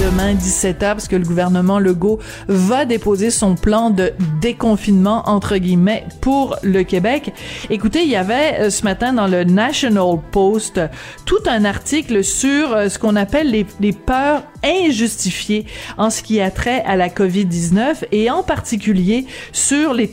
demain 17h parce que le gouvernement Legault va déposer son plan de déconfinement entre guillemets pour le Québec. Écoutez, il y avait euh, ce matin dans le National Post tout un article sur euh, ce qu'on appelle les, peurs injustifiées en ce qui a trait à la COVID-19 et en particulier sur les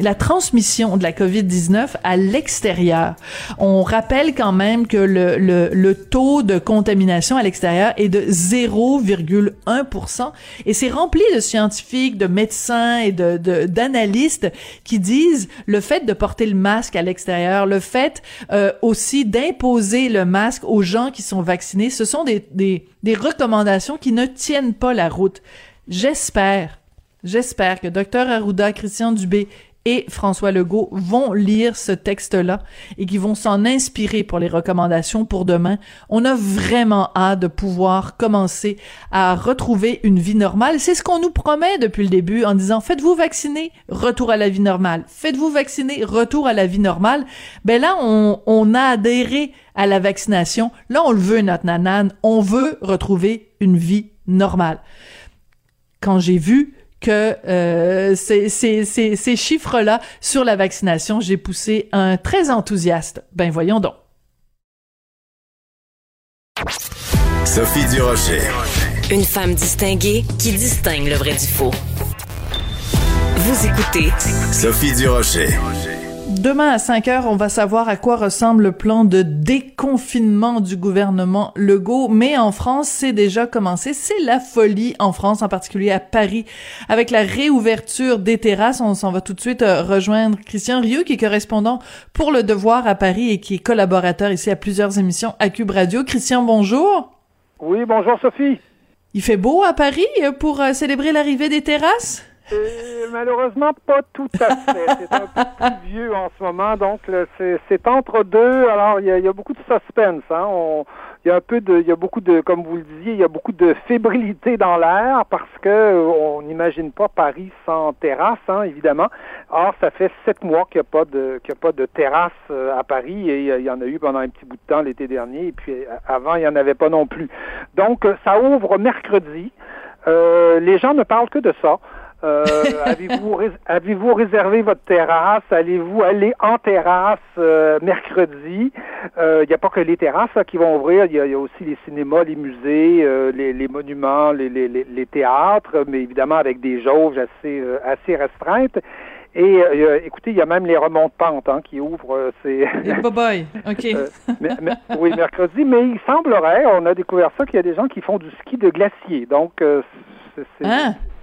la transmission de la COVID-19 à l'extérieur. On rappelle quand même que le, le, le taux de contamination à l'extérieur est de 0, 0,1 et c'est rempli de scientifiques, de médecins et de d'analystes qui disent le fait de porter le masque à l'extérieur, le fait euh, aussi d'imposer le masque aux gens qui sont vaccinés, ce sont des, des, des recommandations qui ne tiennent pas la route. J'espère, j'espère que Dr Arruda, Christian Dubé et François Legault vont lire ce texte-là et qui vont s'en inspirer pour les recommandations pour demain. On a vraiment hâte de pouvoir commencer à retrouver une vie normale. C'est ce qu'on nous promet depuis le début en disant faites-vous vacciner, retour à la vie normale. Faites-vous vacciner, retour à la vie normale. Ben là, on, on a adhéré à la vaccination. Là, on le veut, notre nanane. On veut retrouver une vie normale. Quand j'ai vu que euh, ces, ces, ces, ces chiffres-là sur la vaccination, j'ai poussé un très enthousiaste. Ben voyons donc. Sophie Durocher. Une femme distinguée qui distingue le vrai du faux. Vous écoutez Sophie Durocher. Demain à 5 heures, on va savoir à quoi ressemble le plan de déconfinement du gouvernement Legault. Mais en France, c'est déjà commencé. C'est la folie en France, en particulier à Paris, avec la réouverture des terrasses. On s'en va tout de suite euh, rejoindre Christian Rieu, qui est correspondant pour Le Devoir à Paris et qui est collaborateur ici à plusieurs émissions à Cube Radio. Christian, bonjour. Oui, bonjour Sophie. Il fait beau à Paris euh, pour euh, célébrer l'arrivée des terrasses? Euh, malheureusement, pas tout à fait. C'est un peu plus vieux en ce moment, donc c'est entre deux. Alors, il y a, y a, beaucoup de suspense. Hein. On, il y a un peu de, il y a beaucoup de, comme vous le disiez, il y a beaucoup de fébrilité dans l'air parce que on n'imagine pas Paris sans terrasse, hein, évidemment. Or, ça fait sept mois qu'il n'y a pas de, qu'il y a pas de terrasse euh, à Paris et il y en a eu pendant un petit bout de temps l'été dernier et puis euh, avant il n'y en avait pas non plus. Donc, ça ouvre mercredi. Euh, les gens ne parlent que de ça. Euh, avez-vous avez-vous réservé votre terrasse? Allez-vous aller en terrasse euh, mercredi? Il euh, n'y a pas que les terrasses qui vont ouvrir. Il y, a aussi les cinémas, les musées, euh, les, les, monuments, les, les, les, théâtres, mais évidemment avec des jauges assez assez restreintes. Et écoutez, il y a même les remontes pentes hein, qui ouvrent. c'est bye OK. oui, mercredi. Mais il semblerait, on a découvert ça, qu'il y a des gens qui font du ski de glacier. Donc, c'est,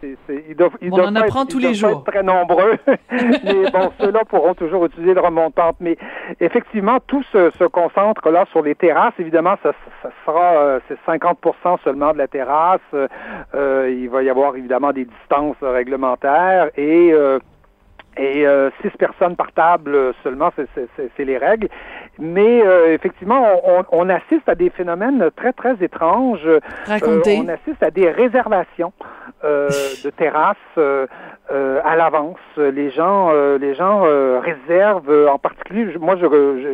ils doivent, ils on en apprend tous les jours. Être très nombreux, mais bon, ceux-là pourront toujours utiliser le remontant. Mais effectivement, tout se, se, concentre là sur les terrasses. Évidemment, ça, ça sera euh, c'est 50% seulement de la terrasse. Euh, il va y avoir évidemment des distances réglementaires et euh, et euh, six personnes par table seulement, c'est les règles. Mais euh, effectivement, on, on, assiste à des phénomènes très, très étranges. Racontez. on assiste à des réservations de terrasses euh, à l'avance. Les gens, euh, les gens euh, réservent, en particulier, moi,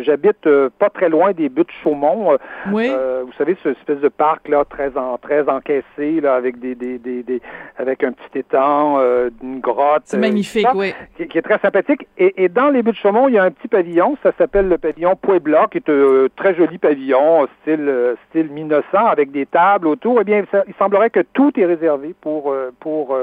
j'habite pas très loin des buttes Chaumont. Oui. vous savez, ce espèce de parc là, très en, très encaissé, là, avec des, des, des, des avec un petit étang, une grotte. C'est magnifique, oui. Qui, qui, est très sympathique. Et, et, dans les buttes Chaumont, il y a un petit pavillon, ça s'appelle le pavillon Puebla, qui est un très joli pavillon, style style 1900, avec des tables autour. Eh bien, il semblerait que tout est réservé pour pour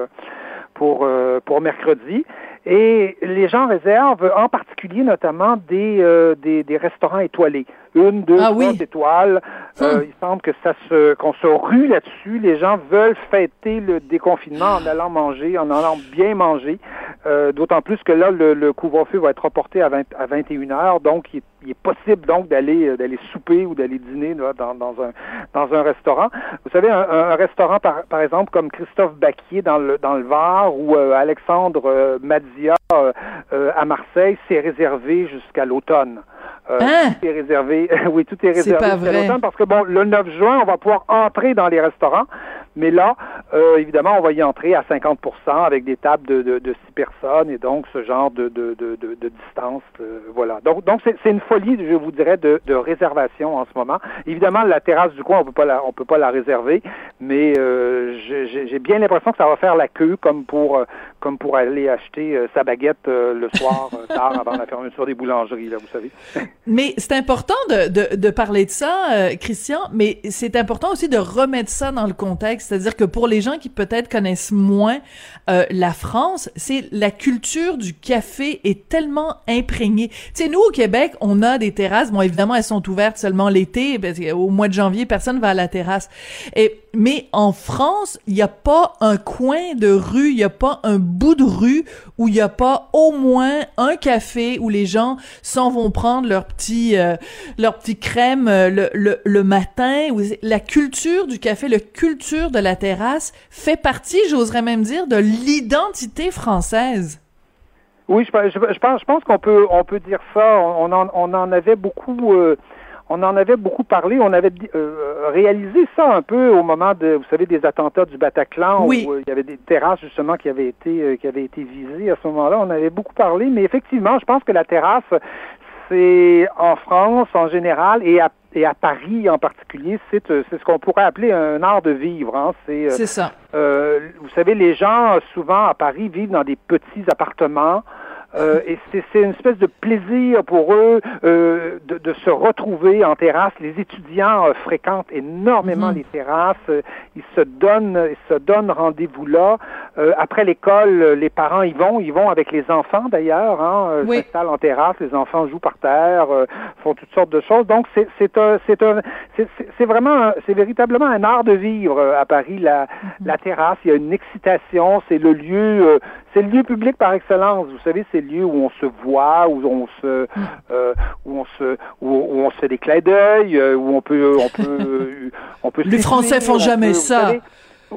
pour, euh, pour mercredi. Et les gens réservent en particulier notamment des, euh, des, des, restaurants étoilés. Une, deux, ah, trois oui. étoiles. Euh, il semble que ça se qu'on se rue là-dessus. Les gens veulent fêter le déconfinement en allant manger, en allant bien manger. Euh, D'autant plus que là, le, le couvre-feu va être reporté à, 20, à 21 heures. Donc, il, il est possible donc d'aller euh, d'aller souper ou d'aller dîner là, dans, dans, un dans un restaurant. Vous savez, un, un restaurant par, par exemple comme Christophe Baquier dans le dans le Var ou euh, Alexandre euh, euh, à Marseille, c'est réservé jusqu'à l'automne. Euh, Hein? Tout est réservé. oui, tout est C'est réservé pas jusqu'à vrai. parce que bon, le 9 juin, on va pouvoir entrer dans les restaurants, mais là, euh, évidemment, on va y entrer à 50% avec des tables de, de, de six personnes et donc ce genre de, de, de, de, de distance. euh, voilà. Donc, donc c'est c'est une folie, je vous dirais, de, de réservation en ce moment. Évidemment, la terrasse du coin, on peut pas la, on peut pas la réserver, mais euh, j'ai- bien l'impression que ça va faire la queue comme pour euh, comme pour aller acheter sa baguette euh, le soir tard avant la fermeture des boulangeries, là, vous savez. Mais c'est important de, de, de parler de ça, euh, Christian, mais c'est important aussi de remettre ça dans le contexte. C'est-à-dire que pour les gens qui peut-être connaissent moins euh, la France, c'est la culture du café est tellement imprégnée. Tu sais, nous, au Québec, on a des terrasses. Bon, évidemment, elles sont ouvertes seulement l'été, parce qu'au mois de janvier, personne va à la terrasse. Et, mais en France, il n'y a pas un coin de rue, il n'y a pas un bout de rue où il n'y a pas au moins un café où les gens s'en vont prendre leur petit euh, leur petit crème euh, le, le, le matin. La culture du café, la culture de la terrasse fait partie, j'oserais même dire, de l'identité française. Oui, je, je, je pense, je pense qu'on peut, on peut dire ça. On en, on en avait beaucoup, euh, on en avait beaucoup parlé. On avait euh, réalisé ça un peu au moment de, vous savez, des attentats du Bataclan, Oui. où euh, il y avait des terrasses justement qui avaient été, euh, qui avaient été visées à ce moment-là. On avait beaucoup parlé, mais effectivement, je pense que la terrasse, c'est en France en général et à et à Paris en particulier, c'est c'est ce qu'on pourrait appeler un art de vivre. Hein. C'est ça. vous savez, les gens, souvent à Paris, vivent dans des petits appartements. Euh, et c'est une espèce de plaisir pour eux euh, de, de se retrouver en terrasse. Les étudiants euh, fréquentent énormément Mhm. les terrasses. Euh, Ils se donnent, ils se donnent rendez-vous là. Euh, après l'école, les parents y vont. Ils vont avec les enfants d'ailleurs. Hein, Oui. s'installent en terrasse. Les enfants jouent par terre, euh, font toutes sortes de choses. Donc c'est c'est un, c'est un, c'est vraiment, c'est véritablement un art de vivre à Paris. La, la terrasse, il y a une excitation. C'est le lieu, euh, c'est le lieu public par excellence. Vous savez, c'est le lieu où on se voit, où on se, euh, où on se, où, où on se fait des clins d'œil, euh, où on peut, on peut, on peut. Les Français font on jamais ça. savez-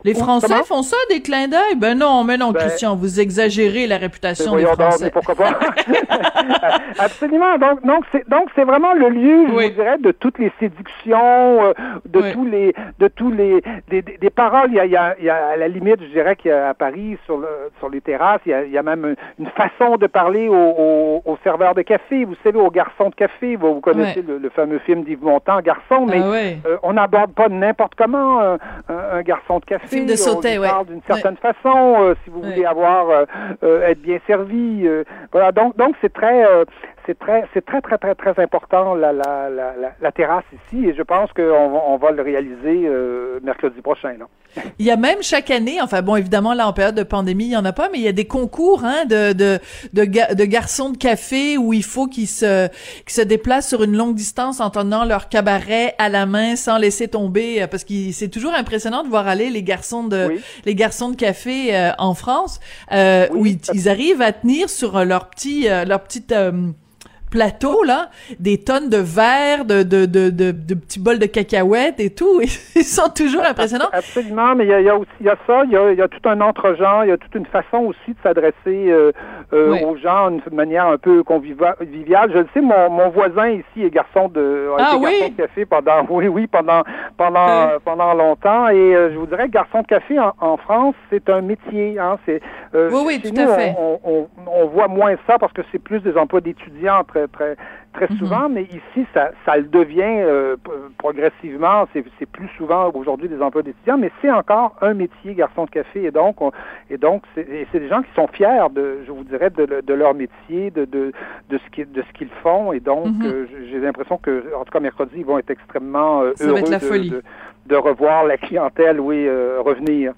Les Français comment? font ça, des clins d'œil? Ben non, mais non, Ben, Christian, vous exagérez la Mais réputation des voyons donc, Français. mais pourquoi pas? Absolument. Donc, donc c'est donc c'est vraiment le lieu, je vous dirais, de toutes les séductions, euh, de Oui. tous les, de tous les, des, des- des paroles. Il y a, il y a, il y a à la limite, je dirais qu'à Paris, sur le, sur les terrasses, il y a, il y a même une façon de parler aux, aux, aux serveurs de café. Vous savez, aux garçons de café. Vous, vous connaissez le, le fameux film d'Yves Montand, Garçon, mais Ah ouais. euh, on n'aborde pas n'importe comment un, un- un garçon de café. Film de on sautet, lui ouais. parle d'une certaine façon, euh, si vous voulez avoir euh, euh, être bien servi. euh, voilà, donc donc c'est très euh, c'est très c'est très très très très important la la, la, la, terrasse ici et je pense qu'on va, on va le réaliser euh, mercredi prochain. Là. Il y a même chaque année, enfin bon, évidemment, là, en période de pandémie, il y en a pas, mais il y a des concours hein, de, de, de, ga- de garçons de café où il faut qu'ils se, qu'ils se déplacent sur une longue distance en tenant leur cabaret à la main sans laisser tomber, euh, parce que c'est toujours impressionnant de voir aller les garçons de, Oui. les garçons de café euh, en France, euh, Oui, où ils, ils arrivent à tenir sur euh, leur petit, euh, leur petite euh, plateau là des tonnes de verres de de, de, de, petits bols de cacahuètes et tout ils sont toujours impressionnants Absolument, mais il y a, aussi il y a ça, il y a, il y a tout un entre-genre, il y a toute une façon aussi de s'adresser euh, euh, aux gens d'une manière un peu conviviale. Je le sais, mon, mon voisin ici est garçon de, Ah café pendant, oui, oui, pendant, pendant, Euh. pendant longtemps. Et je vous dirais, que garçon de café en, France, c'est un métier. Hein, c'est, Oui, oui, tout à fait. On voit moins ça parce que c'est plus des emplois d'étudiants très, très, très Mhm. souvent, mais ici, ça, ça le devient euh, progressivement. C'est, plus souvent aujourd'hui des emplois d'étudiants, mais c'est encore un métier, garçon de café. Et donc, on- et donc, c'est, des gens qui sont fiers de, je vous dirais, de, le- de leur métier, de, de, de ce qu'ils, de ce qu'ils font. Et donc, Mhm. euh, j'ai l'impression que, en tout cas, mercredi, ils vont être extrêmement euh, heureux de, de, de revoir la clientèle, oui, revenir.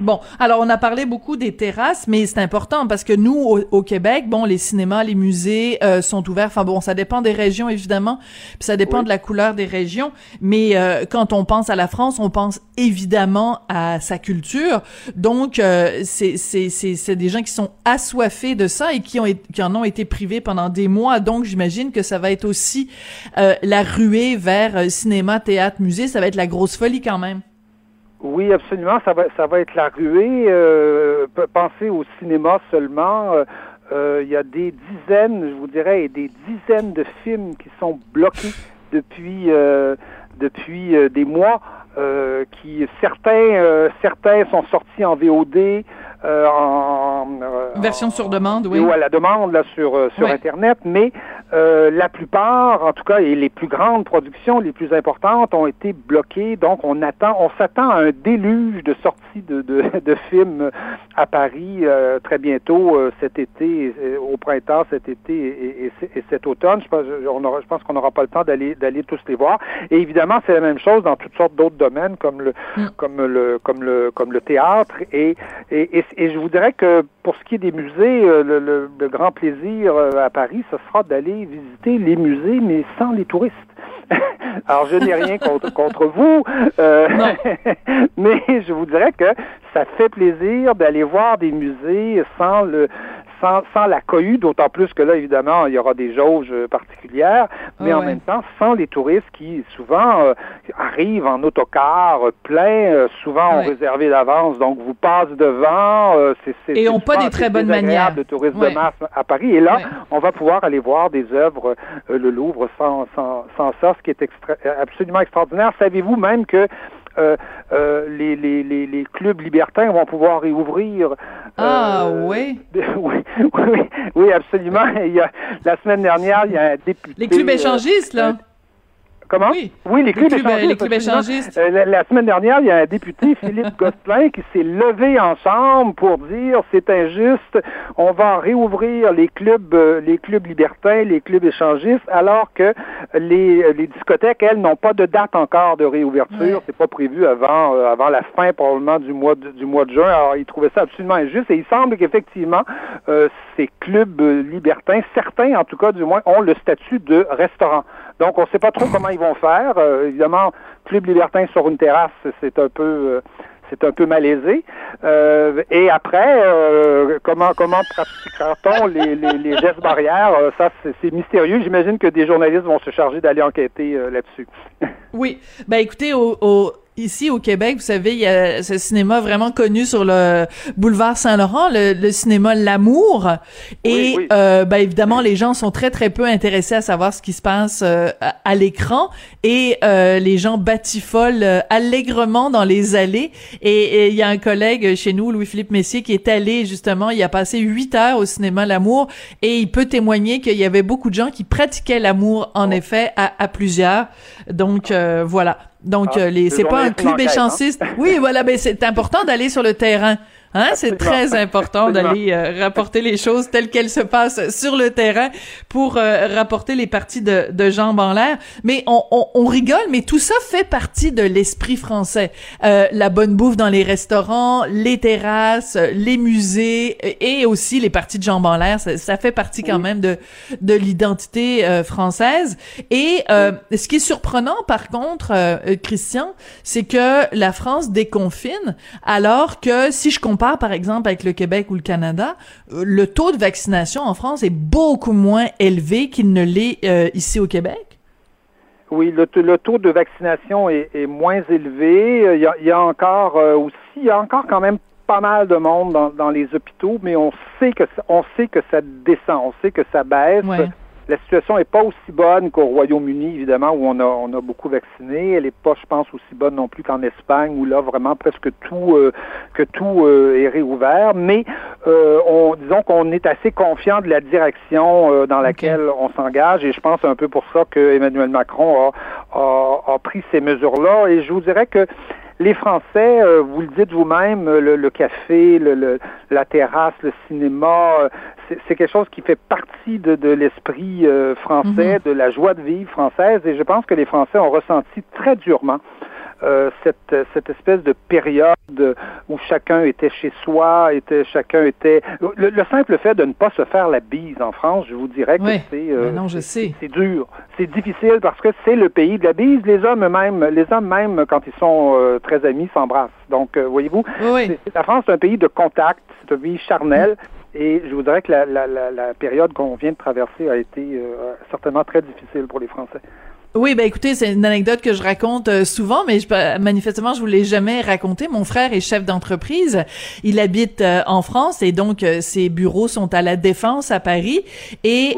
Bon, alors on a parlé beaucoup des terrasses, mais c'est important parce que nous, au, au Québec, bon, les cinémas, les musées euh, sont ouverts. Enfin bon, ça dépend des régions évidemment, puis ça dépend Oui. de la couleur des régions. Mais euh, quand on pense à la France, on pense évidemment à sa culture. Donc euh, c'est c'est c'est c'est des gens qui sont assoiffés de ça et qui ont qui en ont été privés pendant des mois. Donc j'imagine que ça va être aussi euh, la ruée vers euh, cinéma, théâtre, musée. Ça va être la grosse folie quand même. Oui, absolument. Ça va, ça va être la ruée. Euh, pensez au cinéma seulement. Euh, il y a des dizaines, je vous dirais, des dizaines de films qui sont bloqués depuis depuis des mois. qui certains certains sont sortis en VOD, euh, en, euh, version sur demande, oui. Ou à la demande là sur euh, sur internet, mais la plupart, en tout cas, et les plus grandes productions, les plus importantes, ont été bloquées. Donc, on attend, on s'attend à un déluge de sorties de, de, de films à Paris très bientôt cet été, au printemps, cet été et, et, cet automne. Je pense, on aura, je pense qu'on n'aura pas le temps d'aller d'aller tous les voir. Et évidemment, c'est la même chose dans toutes sortes d'autres domaines comme le mm. comme le comme le comme le théâtre et, et et je vous dirais que pour ce qui est des musées, euh, le, grand plaisir euh, à Paris, ce sera d'aller visiter les musées, mais sans les touristes. Alors, je n'ai rien contre, contre vous, euh, mais je vous dirais que ça fait plaisir d'aller voir des musées sans le sans, la cohue, d'autant plus que là, évidemment, il y aura des jauges particulières, mais en même temps, sans les touristes qui souvent euh, arrivent en autocar euh, plein, euh, souvent ont réservé d'avance, donc vous passent devant. c'est, Et n'ont pas des très bonnes manières. de tourisme de masse à Paris. Et là, on va pouvoir aller voir des œuvres, le Louvre, sans, sans, sans ça, ce qui est absolument extraordinaire. Savez-vous même que euh, euh, les, les, les, les, clubs libertins vont pouvoir réouvrir. Ah oui. oui. oui. Oui, absolument. Il y a, la semaine dernière, il y a un député. Les clubs échangistes, là. Comment? Oui, les, clubs, échangistes. Euh, la, semaine dernière, il y a un député, Philippe Gosselin, qui s'est levé ensemble pour dire c'est injuste, on va réouvrir les clubs, euh, les clubs libertins, les clubs échangistes, alors que les, les discothèques, elles, n'ont pas de date encore de réouverture. C'est pas prévu avant, euh, avant la fin probablement du mois de, du mois de juin. Alors, il trouvait ça absolument injuste et il semble qu'effectivement, ces clubs libertins, certains en tout cas du moins, ont le statut de restaurant. Donc, on ne sait pas trop comment ils vont faire. Euh, évidemment, club libertin sur une terrasse, c'est un peu euh, malaisé. Euh, et après, comment comment pratiquera-t-on les, gestes barrières? Ça, c'est mystérieux. J'imagine que des journalistes vont se charger d'aller enquêter là-dessus. oui. Ben écoutez, au Ici au Québec, vous savez, il y a ce cinéma vraiment connu sur le boulevard Saint-Laurent, le, cinéma L'amour. Et Euh, ben, évidemment, les gens sont très très peu intéressés à savoir ce qui se passe euh, à, l'écran. Et euh, les gens batifolent euh, allègrement dans les allées. Et il y a un collègue chez nous, Louis-Philippe Messier, qui est allé justement, il a passé huit heures au cinéma L'amour. Et il peut témoigner qu'il y avait beaucoup de gens qui pratiquaient l'amour, en oh. effet, à, à plusieurs. Donc voilà. Donc, ah, euh, les, c'est pas un club hein. échanciste. Oui, voilà, mais c'est important d'aller sur le terrain. Hein, c'est très important d'aller euh, rapporter les choses telles qu'elles se passent sur le terrain pour euh, rapporter les parties de, de jambes en l'air. Mais on, on, on, rigole, mais tout ça fait partie de l'esprit français. Euh, la bonne bouffe dans les restaurants, les terrasses, les musées et aussi les parties de jambes en l'air, ça, ça, fait partie quand même de, de l'identité française. Et ce qui est surprenant, par contre, Christian, c'est que la France déconfine, alors que si je comprends par exemple, avec le Québec ou le Canada, euh, le taux de vaccination en France est beaucoup moins élevé qu'il ne l'est euh, ici au Québec? Oui, le, taux de vaccination est, moins élevé. Il y, a, encore euh, aussi, il y a encore quand même pas mal de monde dans, les hôpitaux, mais on sait que on sait que ça descend, on sait que ça baisse. La situation n'est pas aussi bonne qu'au Royaume-Uni, évidemment, où on a, on a beaucoup vacciné. Elle n'est pas, je pense, aussi bonne non plus qu'en Espagne, où là, vraiment, presque tout, euh, que tout euh, est réouvert. Mais euh, on, disons qu'on est assez confiant de la direction dans laquelle on s'engage, et je pense un peu pour ça que Emmanuel Macron a, a, a pris ces mesures-là. Et je vous dirais que les Français, vous le dites vous-même, le, café, le, la terrasse, le cinéma, c'est quelque chose qui fait partie de, l'esprit euh, français, mhm. de la joie de vivre française, et je pense que les Français ont ressenti très durement euh, cette, cette espèce de période où chacun était chez soi, était chacun était le, simple fait de ne pas se faire la bise en France, je vous dirais que c'est euh, non, je sais. c'est dur, c'est difficile parce que c'est le pays de la bise. Les hommes même, les hommes même quand ils sont très amis s'embrassent. Donc voyez-vous, la France c'est un pays de contact, c'est un pays charnel. Et je voudrais que la, la, la, la période qu'on vient de traverser a été euh, certainement très difficile pour les Français. Oui, ben écoutez, c'est une anecdote que je raconte euh, souvent, mais je, manifestement, je vous l'ai jamais raconté. Mon frère est chef d'entreprise. Il habite euh, en France et donc euh, ses bureaux sont à la Défense à Paris. Et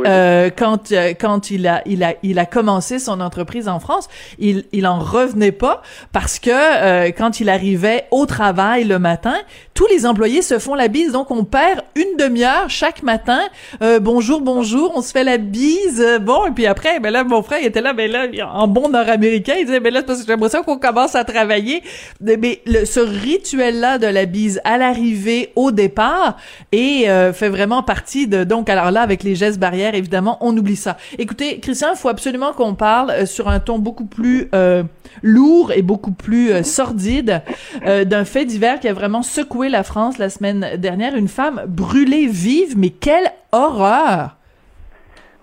quand quand il a il a il a commencé son entreprise en France, il il en revenait pas parce que quand il arrivait au travail le matin, tous les employés se font la bise. Donc on perd une demi-heure chaque matin. bonjour, bonjour, on se fait la bise. bon, et puis après, ben là, mon frère était là, ben là en bon nord-américain, il disait, mais là, parce que j'aimerais ça qu'on commence à travailler. Mais le, ce rituel-là de la bise à l'arrivée, au départ, et euh, fait vraiment partie de, donc, alors là, avec les gestes barrières, évidemment, on oublie ça. Écoutez, Christian, il faut absolument qu'on parle euh, sur un ton beaucoup plus euh, lourd et beaucoup plus sordide d'un fait divers qui a vraiment secoué la France la semaine dernière. Une femme brûlée vive, mais quelle horreur!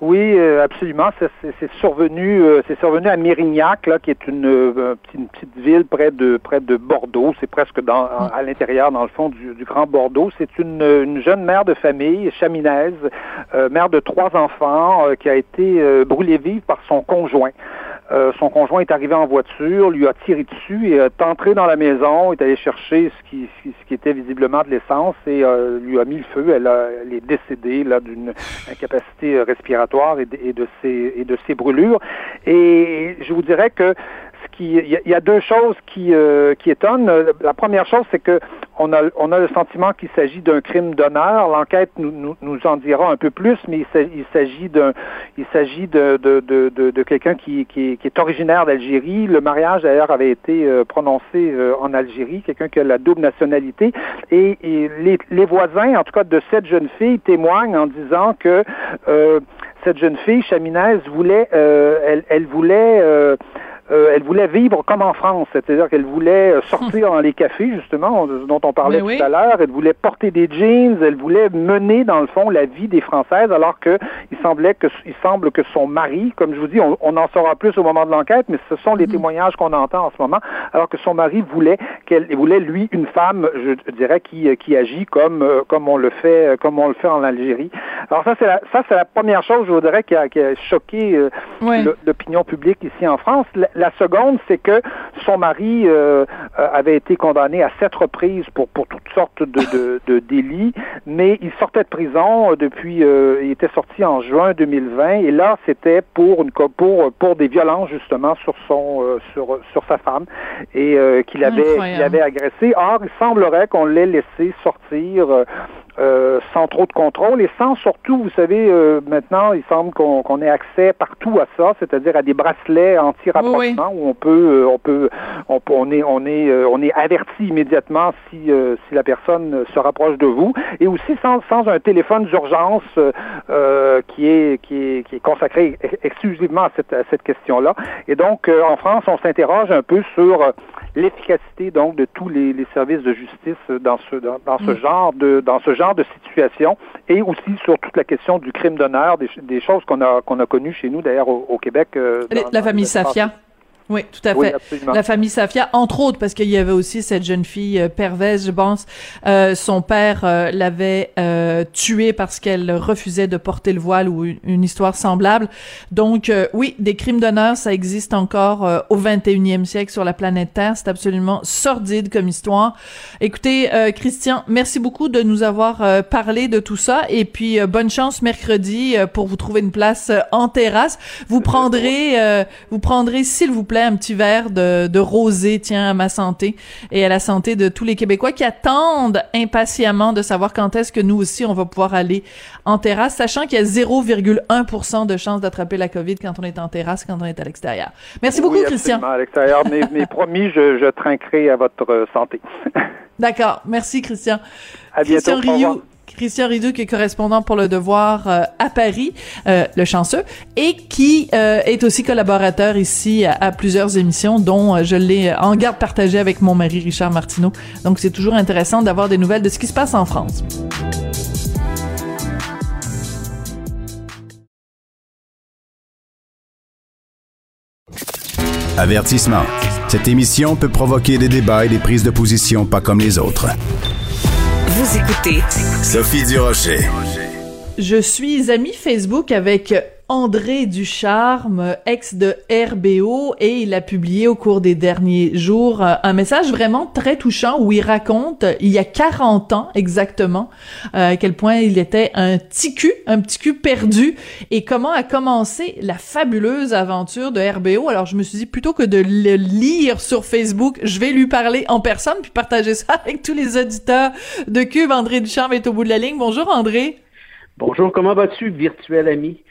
Oui, euh, absolument. C'est survenu, euh, c'est survenu à Mérignac, là, qui est une, euh, une, petite ville près de près de Bordeaux. C'est presque dans, à l'intérieur, dans le fond du, du Grand Bordeaux. C'est une, une, jeune mère de famille, chaminaise, mère de trois enfants, qui a été brûlée vive par son conjoint. Euh, son conjoint est arrivé en voiture, lui a tiré dessus et est entré dans la maison, est allé chercher ce qui, était visiblement de l'essence et euh, lui a mis le feu. Elle, a, elle est décédée là d'une incapacité respiratoire et de, et de ses et de ses brûlures. Et je vous dirais que il y, a deux choses qui, euh, qui étonnent. La première chose, c'est que on a, on a le sentiment qu'il s'agit d'un crime d'honneur. L'enquête nous, nous, en dira un peu plus, mais il s'agit d'un, il s'agit de, de, de, de, quelqu'un qui, qui, est originaire d'Algérie. Le mariage d'ailleurs avait été euh, prononcé euh, en Algérie, quelqu'un qui a la double nationalité. Et, les, les, voisins, en tout cas de cette jeune fille, témoignent en disant que cette jeune fille, Chaminaise, voulait, elle, elle voulait euh, elle voulait vivre comme en France, c'est-à-dire qu'elle voulait euh, sortir dans les cafés, justement, dont on parlait tout à l'heure. Elle voulait porter des jeans, elle voulait mener, dans le fond, la vie des Françaises, alors que il semblait que, il semble que son mari, comme je vous dis, on, en saura plus au moment de l'enquête, mais ce sont les mm. témoignages qu'on entend en ce moment, alors que son mari voulait qu'elle voulait lui une femme, je dirais, qui, qui agit comme comme on le fait comme on le fait en Algérie. Alors ça c'est la, ça c'est la première chose, je voudrais, qui a, qui a choqué euh, l'opinion publique ici en France. La seconde, c'est que son mari euh, euh, avait été condamné à sept reprises pour, pour toutes sortes de, de, délits, mais il sortait de prison depuis, euh, il était sorti en juin 2020, et là, c'était pour une pour pour des violences justement sur son sur sur sa femme et qu'il avait qu'il avait agressé. Or, il semblerait qu'on l'ait laissé sortir euh, sans trop de contrôle et sans surtout, vous savez, euh, maintenant, il semble qu'on ait accès partout à ça, c'est-à-dire à des bracelets anti-rapprochement où on peut, euh, on peut, on, on est, on est, on est averti immédiatement si si la personne se rapproche de vous et aussi sans, sans un téléphone d'urgence qui est qui est qui est consacré exclusivement à cette à cette question-là. Et donc, en France, on s'interroge un peu sur l'efficacité donc de tous les, les, services de justice dans ce dans, dans ce mm. genre de dans ce genre de situation et aussi sur toute la question du crime d'honneur, des, choses qu'on a qu'on a connues chez nous d'ailleurs au, Québec. Euh, la famille Safia. Oui, tout à fait. la famille Safia, entre autres, parce qu'il y avait aussi cette jeune fille euh, perverse, je pense. Euh, son père euh, l'avait euh, tuée parce qu'elle refusait de porter le voile ou une, histoire semblable. Donc, oui, des crimes d'honneur, ça existe encore au 21e siècle sur la planète Terre. C'est absolument sordide comme histoire. Écoutez, Christian, merci beaucoup de nous avoir parlé de tout ça. Et puis, bonne chance mercredi pour vous trouver une place en terrasse. Vous prendrez, vous prendrez, s'il vous plaît, un petit verre de, de rosé, tiens, à ma santé et à la santé de tous les Québécois qui attendent impatiemment de savoir quand est-ce que nous aussi on va pouvoir aller en terrasse, sachant qu'il y a 0,1% de chance d'attraper la COVID quand on est en terrasse, quand on est à l'extérieur. Merci beaucoup, Christian. à l'extérieur, mais, promis, je, je trinquerai à votre santé. D'accord. Merci, Christian. À bientôt. Christian Christian Ridou, qui est correspondant pour Le Devoir euh, à Paris, euh, le chanceux, et qui euh, est aussi collaborateur ici à, plusieurs émissions, dont je l'ai en garde partagée avec mon mari Richard Martineau. Donc c'est toujours intéressant d'avoir des nouvelles de ce qui se passe en France. Avertissement. Cette émission peut provoquer des débats et des prises de position pas comme les autres. Écoutez Sophie Durocher. Je suis amie Facebook avec André Ducharme, ex de RBO, et il a publié au cours des derniers jours euh, un message vraiment très touchant où il raconte, il y a 40 ans exactement, euh, à quel point il était un petit cul, un petit cul perdu, et comment a commencé la fabuleuse aventure de RBO. Alors je me suis dit, plutôt que de le lire sur Facebook, je vais lui parler en personne, puis partager ça avec tous les auditeurs de Cube. André Ducharme est au bout de la ligne. Bonjour André. Bonjour, comment vas-tu, virtuel ami?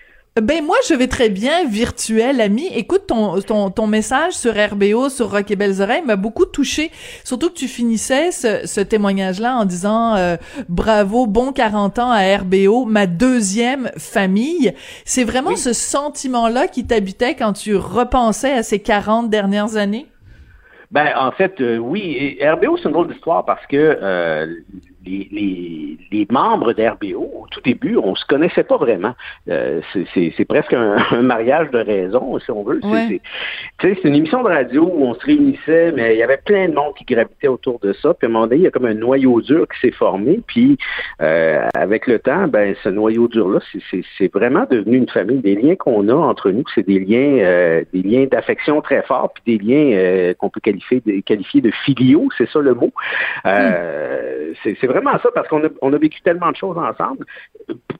Ben moi je vais très bien, virtuel ami. Écoute ton ton, ton message sur RBO sur Rock et Belles Oreilles m'a beaucoup touché, surtout que tu finissais ce, ce témoignage-là en disant euh, bravo, bon 40 ans à RBO, ma deuxième famille. C'est vraiment ce sentiment-là qui t'habitait quand tu repensais à ces 40 dernières années? Ben en fait euh, oui, RBO c'est une drôle d'histoire parce que euh, les, les, membres d'RBO, au tout début, on se connaissait pas vraiment. Euh, c'est presque un, mariage de raison, si on veut. C'est une émission de radio où on se réunissait, mais il y avait plein de monde qui gravitait autour de ça. Puis à un moment donné, il y a comme un noyau dur qui s'est formé. Puis euh, avec le temps, ben ce noyau dur-là, c'est vraiment devenu une famille. Des liens qu'on a entre nous, c'est des liens, euh, des liens d'affection très forts, puis des liens qu'on peut qualifier de, qualifier de filiaux, c'est ça le mot. Hmm. C'est vraiment vraiment ça, parce qu'on a, on a vécu tellement de choses ensemble,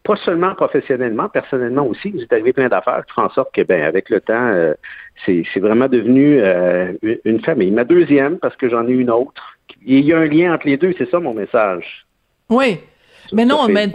pas seulement professionnellement, personnellement aussi. J'ai arrivé plein d'affaires qui font en sorte que, ben, avec le temps, euh, c'est, vraiment devenu euh, une famille. Ma deuxième, parce que j'en ai une autre. Il y a un lien entre les deux, c'est ça mon message. Oui. mais non, mais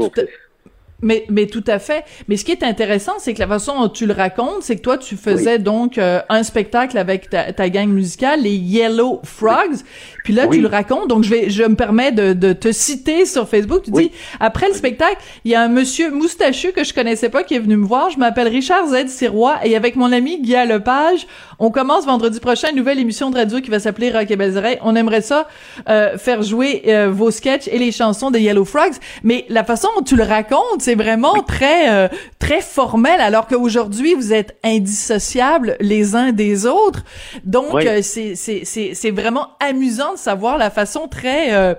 mais, mais tout à fait. Mais ce qui est intéressant, c'est que la façon dont tu le racontes, c'est que toi, tu faisais donc euh, un spectacle avec ta, ta, gang musicale, les Yellow Frogs. Puis là, tu le racontes. Donc, je vais, je me permets de, de te citer sur Facebook. Tu dis, après le spectacle, il y a un monsieur moustachu que je connaissais pas qui est venu me voir. Je m'appelle Richard Z. Sirois et avec mon ami Guy Lepage, on commence vendredi prochain une nouvelle émission de radio qui va s'appeler Rock et Belles Oreilles. On aimerait ça euh, faire jouer euh, vos sketchs et les chansons des Yellow Frogs. Mais la façon dont tu le racontes, c'est vraiment très euh, très formel, alors qu'aujourd'hui vous êtes indissociables les uns des autres. Donc c'est c'est c'est c'est vraiment amusant de savoir la façon très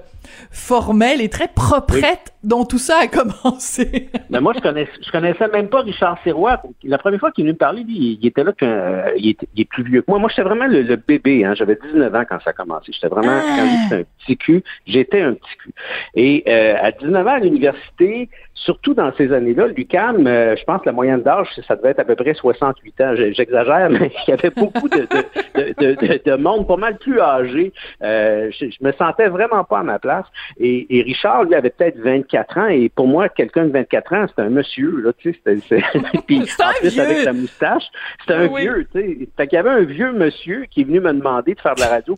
formelle et très proprette dont tout ça a commencé. Mais moi, je connaissais, je connaissais même pas Richard Sirois. La première fois qu'il est venu me parler, lui, il était là, euh, il, est, plus vieux que moi. Moi, j'étais vraiment le, bébé. Hein. J'avais 19 ans quand ça a commencé. J'étais vraiment, ah. quand j'étais un petit cul, j'étais un petit cul. Et euh, à 19 ans à l'université, surtout dans ces années-là, l'UCAM, euh, je pense que la moyenne d'âge, ça devait être à peu près 68 ans. J'exagère, mais il y avait beaucoup de, de, de, monde pas mal plus âgé. je, je me sentais vraiment pas à ma place. Et, et Richard, lui, avait peut-être 24 ans. Et pour moi, quelqu'un de 24 ans, c'est un monsieur, là, tu sais. Puis en plus, avec la moustache, c'est un vieux, tu sais. Fait qu'il y avait un vieux monsieur qui est venu me demander de faire de la radio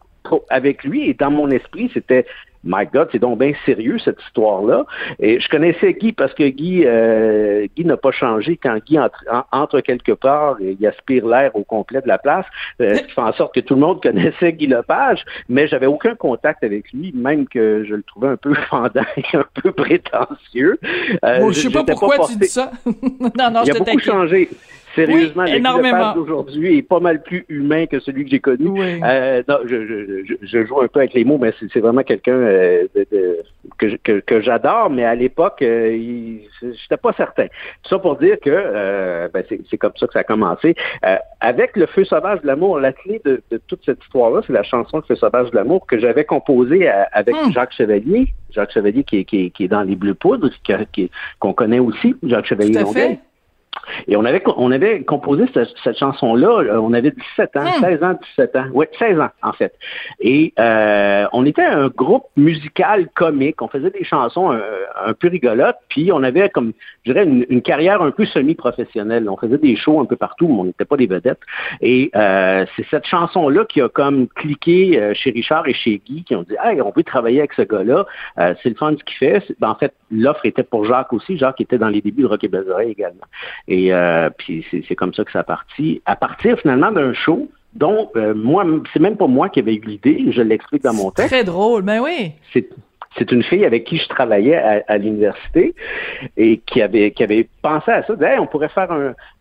avec lui. Et dans mon esprit, c'était My God, c'est donc bien sérieux cette histoire-là. Et je connaissais Guy parce que Guy, euh, Guy n'a pas changé quand Guy entre, quelque part et il aspire l'air au complet de la place, euh, ce qui fait en sorte que tout le monde connaissait Guy Lepage, mais j'avais aucun contact avec lui, même que je le trouvais un peu fendant et un peu prétentieux. Euh, je sais pas pourquoi tu dis ça. non, non, il a beaucoup changé. Sérieusement, oui, énormément. d'aujourd'hui est pas mal plus humain que celui que j'ai connu. Euh, non, je, je, je, joue un peu avec les mots, mais c'est vraiment quelqu'un euh, que, que, que j'adore, mais à l'époque, euh, j'étais pas certain. Tout ça pour dire que euh, ben c'est comme ça que ça a commencé. Euh, avec le Feu sauvage de l'amour, la clé de, de toute cette histoire-là, c'est la chanson Le Feu sauvage de l'amour que j'avais composée avec hmm. Jacques Chevalier. Jacques Chevalier qui, qui, qui est dans les Bleus Poudres, qu'on connaît aussi, Jacques Chevalier Longueuil. Et on avait, on avait composé cette, chanson-là, euh, on avait 17 ans, 16 hmm. ans, 17 ans. Oui, 16 ans, en fait. Et euh, on était un groupe musical comique. On faisait des chansons un, peu rigolotes, puis on avait comme, je dirais, une, carrière un peu semi-professionnelle. On faisait des shows un peu partout, mais on n'était pas des vedettes. Et euh, c'est cette chanson-là qui a comme cliqué chez Richard et chez Guy, qui ont dit, hey, on veut travailler avec ce gars-là. c'est le fun ce qu'il fait. Ben, en fait, l'offre était pour Jacques aussi. Jacques était dans les débuts de Rock et également. Et euh, puis c'est comme ça que ça a parti. À partir finalement d'un show dont euh, moi, c'est même pas moi qui avais eu l'idée, je l'explique dans mon texte. Très drôle, mais ben oui. C'est c'est une fille avec qui je travaillais à, l'université et qui avait qui avait pensé à ça. Hey, on pourrait faire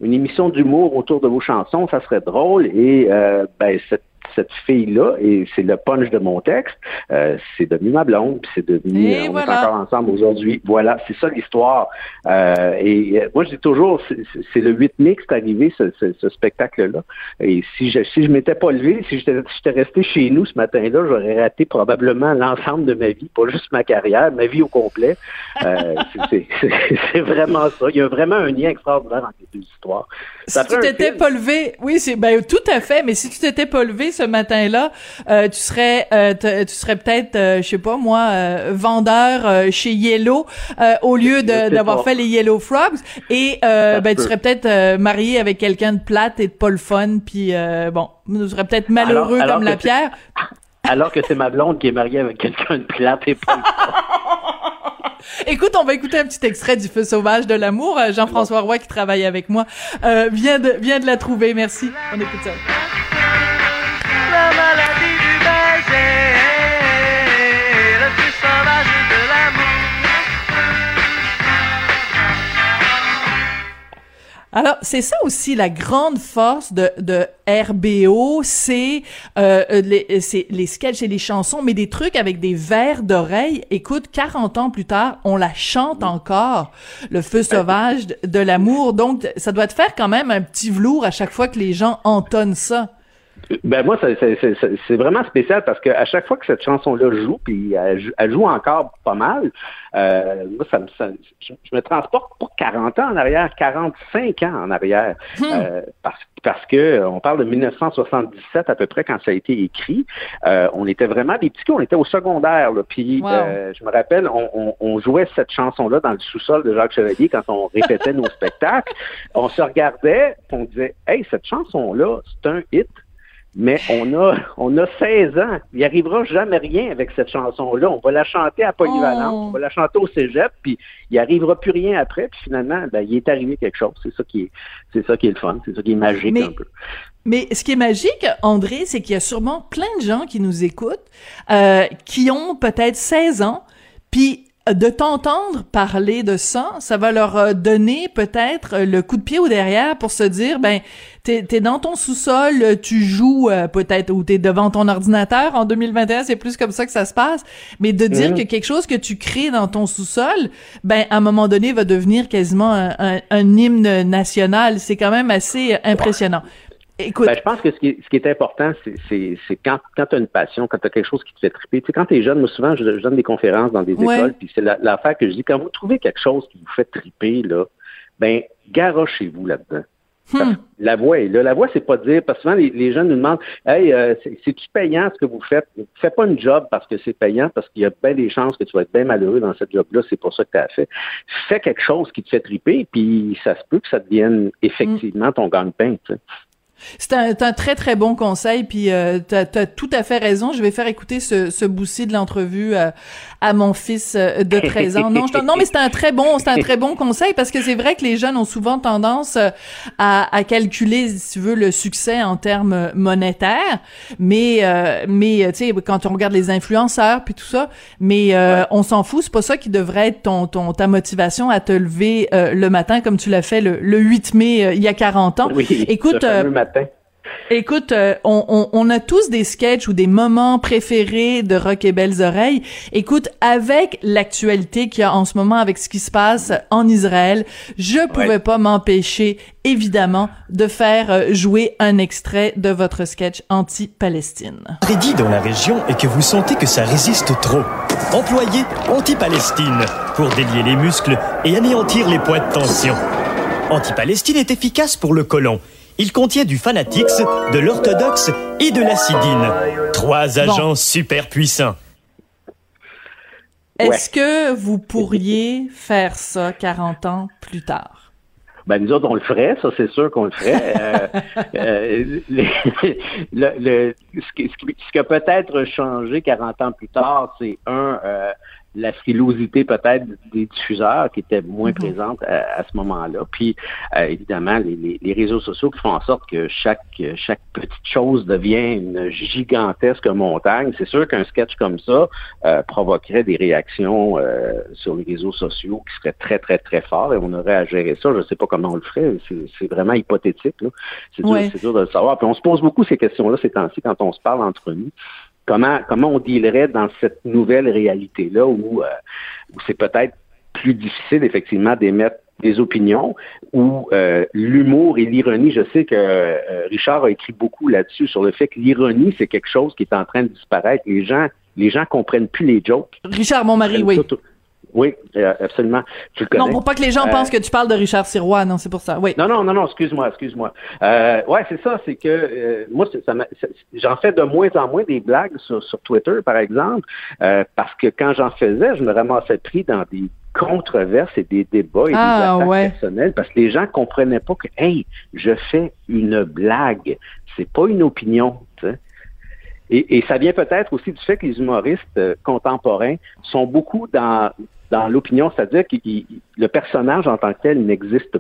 une émission d'humour autour de vos chansons, ça serait drôle. Et euh, ben, cette cette fille-là, et c'est le punch de mon texte, euh, c'est devenu ma blonde, puis c'est devenu, euh, on est encore ensemble aujourd'hui. Voilà, c'est ça l'histoire. Euh, et moi, je dis toujours, c'est le 8 mai que c'est arrivé, ce, ce, spectacle-là. Et si je si je m'étais pas levé, si j'étais resté chez nous ce matin-là, j'aurais raté probablement l'ensemble de ma vie, pas juste ma carrière, ma vie au complet. c'est vraiment ça. Il y a vraiment un lien extraordinaire entre les deux histoires. si tu t'étais pas levé, oui, c'est ben tout à fait, mais si tu t'étais pas levé ce matin-là, euh, tu serais euh, tu serais peut-être euh, je sais pas moi vendeur chez Yellow au lieu d'avoir fait les Yellow Frogs et ben tu serais peut-être marié avec quelqu'un de plate et de pas le fun puis bon, tu serais peut-être malheureux comme la pierre. Alors que c'est ma blonde qui est mariée avec quelqu'un de plate et pas le fun. Écoute, on va écouter un petit extrait du Feu sauvage de l'amour. Euh, Jean-François Roy, qui travaille avec moi, euh, vient, de, vient de la trouver. Merci. On écoute ça. De. Alors, c'est ça aussi la grande force de, de RBO, c'est euh, les, les sketchs et les chansons, mais des trucs avec des vers d'oreille. Écoute, 40 ans plus tard, on la chante encore, le feu sauvage de l'amour. Donc, ça doit te faire quand même un petit velours à chaque fois que les gens entonnent ça. Ben moi, c'est vraiment spécial parce qu'à chaque fois que cette chanson-là joue, puis elle, joue encore pas mal, euh, moi, ça, ça je, me transporte pas 40 ans en arrière, 45 ans en arrière, hmm. euh, parce, parce que on parle de 1977 à peu près quand ça a été écrit. Euh, on était vraiment des petits on était au secondaire, là, puis euh, je me rappelle, on, on jouait cette chanson-là dans le sous-sol de Jacques Chevalier quand on répétait nos spectacles. On se regardait, on disait, hey, cette chanson-là, c'est un hit mais on a, on a 16 ans. Il arrivera jamais rien avec cette chanson-là. On va la chanter à Polyvalente, oh. on va la chanter au cégep, puis il arrivera plus rien après. Puis finalement, ben, il est arrivé quelque chose. C'est ça qui est, c'est ça qui est le fun. C'est ça qui est magique un peu. Mais ce qui est magique, André, c'est qu'il y a sûrement plein de gens qui nous écoutent, euh, qui ont peut-être 16 ans, puis de t'entendre parler de ça, ça va leur euh, donner peut-être euh, le coup de pied au derrière pour se dire, ben, t'es es dans ton sous-sol, tu joues euh, peut-être, ou t'es devant ton ordinateur. En 2021, c'est plus comme ça que ça se passe. Mais de dire mhm. que quelque chose que tu crées dans ton sous-sol, ben, à un moment donné, va devenir quasiment un, un hymne national. C'est quand même assez impressionnant. Écoute. Ben, je pense que ce qui est, ce qui est important, c'est quand, quand tu as une passion, quand tu as quelque chose qui te fait triper. Tu sais, quand tu es jeune, moi, souvent, je, donne des conférences dans des écoles, puis c'est l'affaire que je dis, quand vous trouvez quelque chose qui vous fait triper, là, ben, garochez-vous là-dedans. Hmm. La voix est là. La voix, c'est pas dire, parce que souvent, les, les gens nous demandent Hey, euh, c'est-tu payant ce que vous faites? Fais pas une job parce que c'est payant, parce qu'il y a bien des chances que tu vas être bien malheureux dans cette job-là, c'est pour ça que tu as fait. Fais quelque chose qui te fait triper, puis ça se peut que ça devienne effectivement ton gagne-pain. C'est un, un, très très bon conseil, puis euh, tu as, tout à fait raison. Je vais faire écouter ce, ce boussi de l'entrevue euh, à mon fils euh, de 13 ans. Non, non, mais c'est un très bon, c'est un très bon conseil parce que c'est vrai que les jeunes ont souvent tendance euh, à, à, calculer, si tu veux, le succès en termes monétaires, mais mais tu sais quand on regarde les influenceurs puis tout ça, mais on s'en fout. C'est pas ça qui devrait être ton, ton ta motivation à te lever le matin comme tu l'as fait le, le 8 mai il y a 40 ans. Oui, Écoute. Écoute, euh, on, on, a tous des sketchs ou des moments préférés de Rock et Belles Oreilles. Écoute, avec l'actualité qu'il y a en ce moment, avec ce qui se passe en Israël, je pouvais pas m'empêcher, évidemment, de faire euh, jouer un extrait de votre sketch anti-Palestine. Prédit dans la région et que vous sentez que ça résiste trop. Employez anti-Palestine pour délier les muscles et anéantir les points de tension. Anti-Palestine est efficace pour le colon il contient du fanatix, de l'orthodoxe et de l'acidine. Trois agents super puissants. Est-ce que vous pourriez faire ça 40 ans plus tard? Ben, nous autres, on le ferait, ça, c'est sûr qu'on le ferait. Euh, euh, le, ce qui, a peut-être changé 40 ans plus tard, c'est un, euh, la frilosité peut-être des diffuseurs qui étaient moins mhm. présentes à, ce moment-là. Puis euh, évidemment, les, les, réseaux sociaux qui font en sorte que chaque chaque petite chose devient une gigantesque montagne. C'est sûr qu'un sketch comme ça euh, provoquerait des réactions euh, sur les réseaux sociaux qui seraient très très très forts et on aurait à gérer ça. Je ne sais pas comment on le ferait. C'est vraiment hypothétique. C'est dur, dur, de le savoir. Puis on se pose beaucoup ces questions-là ces temps-ci quand on se parle entre nous comment comment on dealerait dans cette nouvelle réalité là où, euh, où c'est peut-être plus difficile effectivement d'émettre des opinions où euh, l'humour et l'ironie, je sais que euh, Richard a écrit beaucoup là-dessus sur le fait que l'ironie c'est quelque chose qui est en train de disparaître. Les gens les gens comprennent plus les jokes. Richard, mon mari, oui. Oui, euh, absolument. Tu le Non, pour pas que les gens pensent que tu parles de Richard Sirois, non, c'est pour ça. Oui. Non, non, non, non, excuse-moi, excuse-moi. Euh, ouais, c'est ça, c'est que euh, moi, ça, j'en fais de moins en moins des blagues sur, sur Twitter, par exemple, euh, parce que quand j'en faisais, je me ramassais pris dans des controverses et des débats et des ah, attaques personnelles parce que les gens comprenaient pas que, hey, je fais une blague, c'est pas une opinion. Tu sais. Et, et, ça vient peut-être aussi du fait que les humoristes contemporains sont beaucoup dans dans l'opinion, c'est-à-dire que le personnage en tant que tel n'existe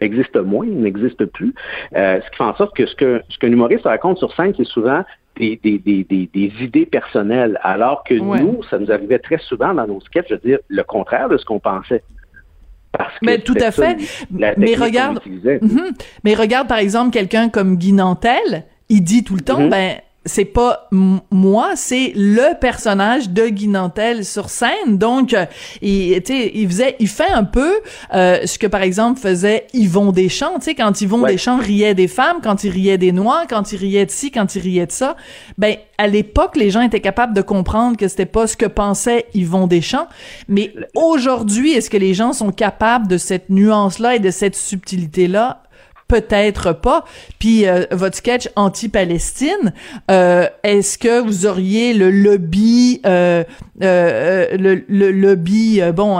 existe moins, n'existe plus. Euh, ce qui fait en sorte que ce que ce qu'un humoriste raconte sur scène, c'est souvent des, des, des, des, idées personnelles, alors que nous, ça nous arrivait très souvent dans nos sketchs, je veux dire, le contraire de ce qu'on pensait. Parce que mais tout à fait. Mais regarde, mhm. mais regarde par exemple quelqu'un comme Guy Nantel, il dit tout le temps, mhm. ben c'est pas moi, c'est le personnage de Guy Nantel sur scène. Donc, euh, il, il faisait, il fait un peu euh, ce que par exemple faisait Yvon Deschamps. Tu sais, quand Yvon Deschamps riait des femmes, quand il riait des noirs, quand il riait de ci, quand il riait de ça. Ben, à l'époque, les gens étaient capables de comprendre que c'était pas ce que pensait Yvon Deschamps. Mais aujourd'hui, est-ce que les gens sont capables de cette nuance-là et de cette subtilité-là? Peut-être pas. Puis euh, votre sketch anti-Palestine, euh, est-ce que vous auriez le lobby, euh, le, le, lobby, bon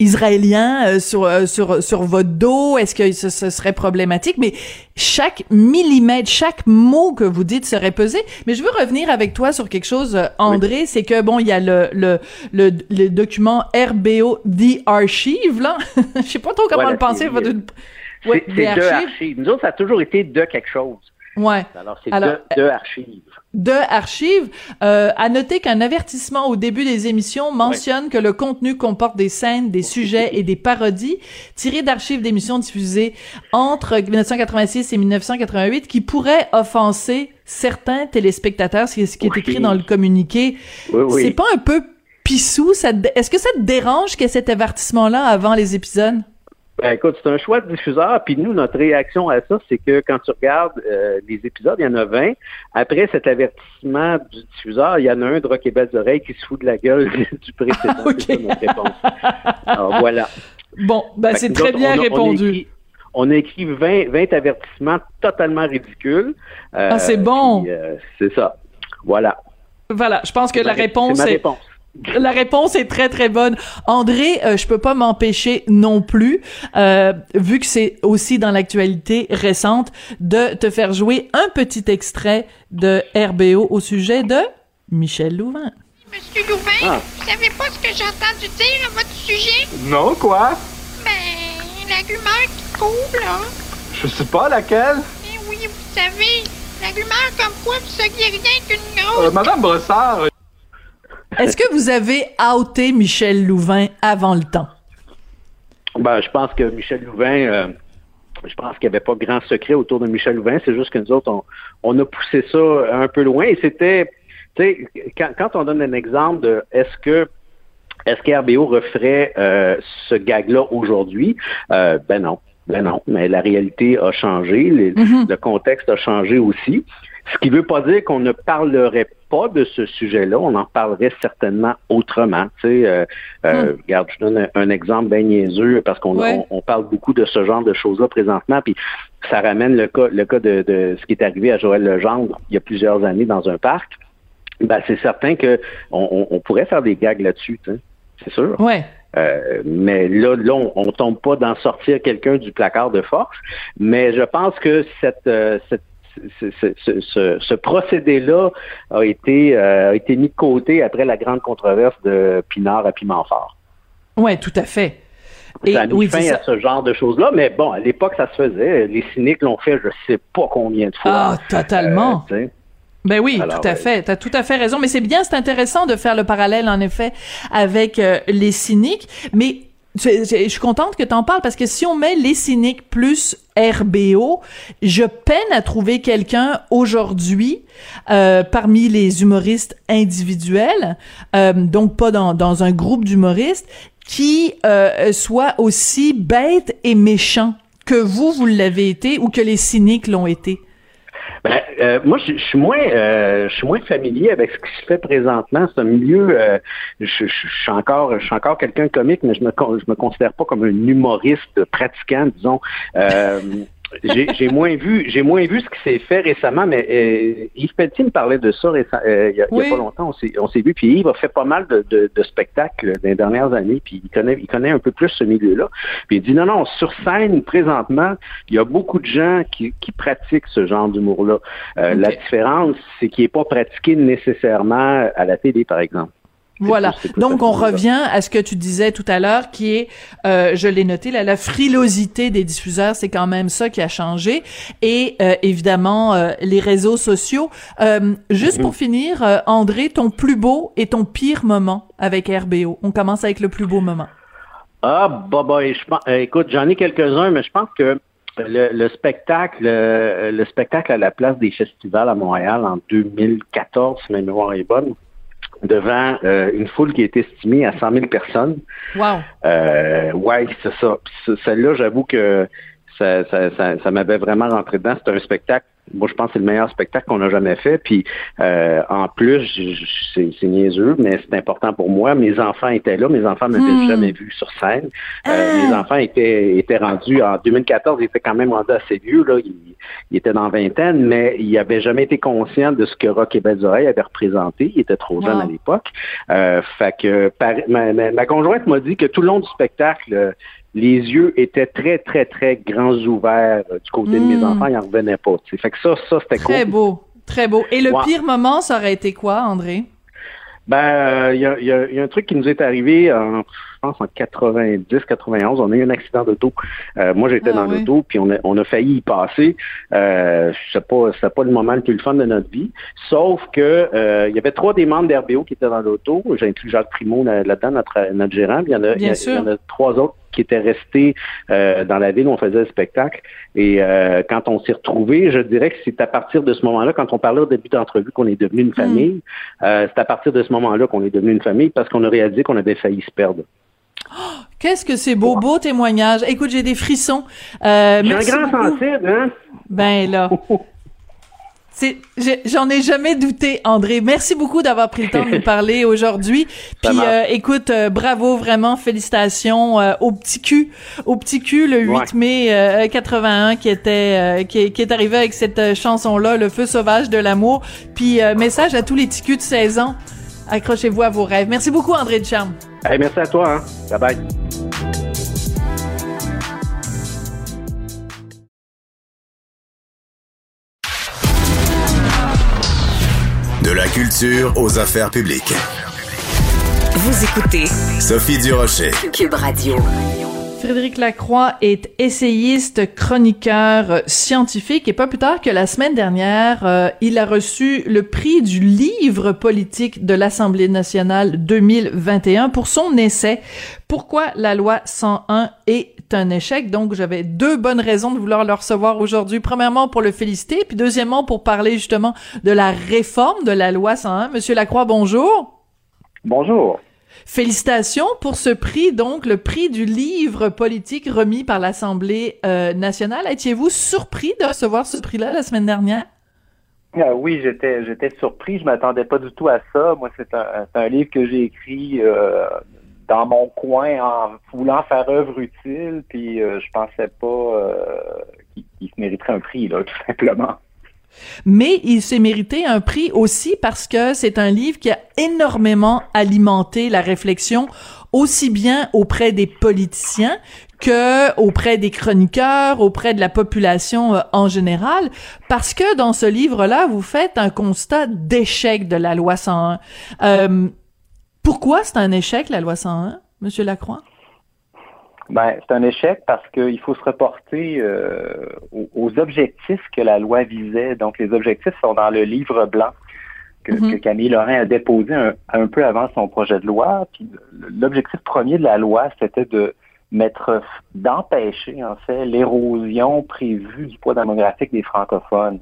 israélien euh, sur euh, sur sur votre dos? Est-ce que ce, serait problématique? Mais chaque millimètre, chaque mot que vous dites serait pesé. Mais je veux revenir avec toi sur quelque chose, euh, André. C'est que bon, il y a le le le, le document RBO The Archive là. je sais pas trop comment le penser. Votre... Ouais, c'est de archives. Nous autres, ça a toujours été de quelque chose. Ouais. Alors, c'est de, de archives de archives. Euh, à noter qu'un avertissement au début des émissions mentionne que le contenu comporte des scènes, des sujets et des parodies tirés d'archives d'émissions diffusées entre 1986 et 1988 qui pourraient offenser certains téléspectateurs, ce qui est écrit dans le communiqué. C'est pas un peu pissou? Est-ce que ça te dérange qu'il y ait cet avertissement-là avant les épisodes? Ben, écoute, c'est un choix de diffuseur, puis nous, notre réaction à ça, c'est que quand tu regardes euh, les épisodes, il y en a 20. Après cet avertissement du diffuseur, il y en a un de Rock et Belles Oreilles qui se fout de la gueule du précédent. C'est ça notre réponse. Alors voilà. Bon, ben c'est très bien répondu. On a écrit, 20, 20 avertissements totalement ridicules. ah, c'est bon. Euh, c'est ça. Voilà. Voilà, je pense que la réponse est... La réponse est très très bonne. André, euh, je peux pas m'empêcher non plus, euh, vu que c'est aussi dans l'actualité récente, de te faire jouer un petit extrait de RBO au sujet de Michel Louvain. Monsieur Louvain, ah. vous savez pas ce que j'ai entendu dire à votre sujet? Non, quoi? Ben, l'argument qui coule, là. Je sais pas laquelle. Eh oui, vous savez, l'argument comme quoi vous seriez rien qu'une grosse... Euh, Madame Brossard, est-ce que vous avez outé Michel Louvain avant le temps? Ben, je pense que Michel Louvain, euh, je pense qu'il n'y avait pas grand secret autour de Michel Louvain. C'est juste que nous autres, on, a poussé ça un peu loin. Et c'était, tu sais, quand, on donne un exemple de est-ce que est-ce qu'RBO referait euh, ce gag-là aujourd'hui? Euh, ben non. Ben non, mais la réalité a changé, mm-hmm. le contexte a changé aussi. Ce qui ne veut pas dire qu'on ne parlerait pas de ce sujet-là, on en parlerait certainement autrement. Tu sais, euh, euh, hmm. regarde, je donne un, exemple bien niaiseux parce qu'on on, parle beaucoup de ce genre de choses-là présentement, puis ça ramène le cas, le cas de, de, ce qui est arrivé à Joël Legendre il y a plusieurs années dans un parc. Ben, c'est certain que on, on, pourrait faire des gags là-dessus, c'est sûr. Ouais. Euh, mais là, là, on, ne tombe pas d'en sortir quelqu'un du placard de force. Mais je pense que cette, cette ce, procédé-là a été, a été mis de côté après la grande controverse de Pinard à Pimentfort. Oui, tout à fait. Et, ça a mis fin à ce genre de choses-là, mais bon, à l'époque, ça se faisait. Les cyniques l'ont fait, je sais pas combien de fois. Ah, totalement. Ben oui, tout à fait. Tu as tout à fait raison. Mais c'est bien, c'est intéressant de faire le parallèle, en effet, avec euh, les cyniques. Mais je, suis contente que tu en parles parce que si on met les cyniques plus RBO, je peine à trouver quelqu'un aujourd'hui euh, parmi les humoristes individuels, euh, donc pas dans, dans un groupe d'humoristes, qui euh, soit aussi bête et méchant que vous, vous l'avez été ou que les cyniques l'ont été. Ben, euh, moi, je, suis moins, euh, je suis moins familier avec ce qui se fait présentement. C'est un milieu. Euh, je, suis encore, je suis encore quelqu'un de comique, mais je me, je me considère pas comme un humoriste pratiquant, disons. J'ai moins vu j'ai moins vu ce qui s'est fait récemment, mais euh, Yves Pelletier me parlait de ça euh, il y, a, pas longtemps. On s'est vu, puis Yves a fait pas mal de, de, spectacles dans les dernières années, puis il connaît il connaît un peu plus ce milieu-là. Puis il dit non non sur scène présentement, il y a beaucoup de gens qui, qui pratiquent ce genre d'humour-là. Euh, la différence, c'est qu'il n'est pas pratiqué nécessairement à la télé, par exemple. Voilà. Donc on revient à ce que tu disais tout à l'heure, qui est, euh, je l'ai noté, la frilosité des diffuseurs, c'est quand même ça qui a changé, et euh, évidemment euh, les réseaux sociaux. juste pour finir, André, ton plus beau et ton pire moment avec RBO. On commence avec le plus beau moment. Ah, bah, bah, écoute, j'en ai quelques-uns, mais je pense que le, spectacle, le, spectacle à la place des festivals à Montréal en 2014, si ma mémoire est bonne, devant euh, une foule qui est estimée à 100 000 personnes. Wow. Euh, ouais, c'est ça. Celle-là, j'avoue que ça, ça, ça, ça m'avait vraiment rentré dedans. C'était un spectacle moi, je pense que c'est le meilleur spectacle qu'on a jamais fait. Puis, euh, en plus, c'est niaiseux, mais c'est important pour moi. Mes enfants étaient là. Mes enfants m'avaient hmm. jamais vu sur scène. Euh, mes ah. enfants étaient, étaient rendus, en 2014, ils étaient quand même rendus assez vieux. Là. Ils, étaient dans vingtaine, mais ils n'avaient jamais été conscients de ce que Rock et Belles Oreilles avait représenté. Ils étaient trop jeunes à l'époque. Euh, fait que ma, ma, conjointe m'a dit que tout le long du spectacle, les yeux étaient très, très, très grands ouverts euh, du côté de mes hmm. enfants, ils n'en revenaient pas. Fait que ça, ça, c'était cool. Très beau, très beau. Et le pire moment, ça aurait été quoi, André? Ben, il y, a, un truc qui nous est arrivé en, je pense, en 90, 91. On a eu un accident d'auto. Euh, moi, j'étais ah dans l'auto, puis on a, on a failli y passer. Euh, c'est pas, c'est pas le moment le plus fun de notre vie. Sauf que euh, il y avait trois des membres d'RBO qui étaient dans l'auto. J'ai inclus Jacques Primo là-dedans, notre, notre gérant. il y en a, il y en a trois autres qui étaient restés euh, dans la ville où on faisait le spectacle. Et euh, quand on s'est retrouvés, je dirais que c'est à partir de ce moment-là, quand on parlait au début d'entrevue qu'on est devenu une hmm. famille, euh, c'est à partir de ce moment-là qu'on est devenu une famille parce qu'on a réalisé qu'on avait failli se perdre. Oh, qu'est-ce que c'est beau, beau témoignage. Écoute, j'ai des frissons. Euh, j'ai un grand sensible, hein? Ben là. j'en ai jamais douté, André. Merci beaucoup d'avoir pris le temps de nous parler aujourd'hui. Puis, euh, écoute, euh, bravo vraiment, félicitations euh, au petit cul, au petit cul le 8 mai 81 qui était qui, est arrivé avec cette chanson là, le feu sauvage de l'amour. Puis message à tous les petits culs de 16 ans. Accrochez-vous à vos rêves. Merci beaucoup, André Ducharme. Hey, merci à toi. Hein. Bye bye. Culture aux affaires publiques. Vous écoutez Sophie Durocher. Cube Radio. Frédéric Lacroix est essayiste, chroniqueur scientifique et pas plus tard que la semaine dernière, euh, il a reçu le prix du livre politique de l'Assemblée nationale 2021 pour son essai Pourquoi la loi 101 est un échec. Donc, j'avais deux bonnes raisons de vouloir le recevoir aujourd'hui. Premièrement, pour le féliciter, puis deuxièmement, pour parler justement de la réforme de la loi 101. Monsieur Lacroix, bonjour. Bonjour. Félicitations pour ce prix, donc le prix du livre politique remis par l'Assemblée euh, nationale. Étiez-vous surpris de recevoir ce prix-là la semaine dernière? Ah oui, j'étais j'étais surpris. Je m'attendais pas du tout à ça. Moi, c'est un, un, livre que j'ai écrit euh, dans mon coin en voulant faire œuvre utile, puis euh, je pensais pas euh, qu'il se mériterait un prix, là, tout simplement. Mais il s'est mérité un prix aussi parce que c'est un livre qui a énormément alimenté la réflexion aussi bien auprès des politiciens que auprès des chroniqueurs, auprès de la population euh, en général, parce que dans ce livre-là, vous faites un constat d'échec de la loi 101. Euh, pourquoi c'est un échec, la loi 101, Monsieur Lacroix? Ben, c'est un échec parce qu'il faut se reporter euh, aux, objectifs que la loi visait. Donc, les objectifs sont dans le livre blanc que, mm-hmm. Camille Lorrain a déposé un, peu avant son projet de loi. Puis l'objectif premier de la loi, c'était de mettre, d'empêcher en fait l'érosion prévue du poids démographique des francophones.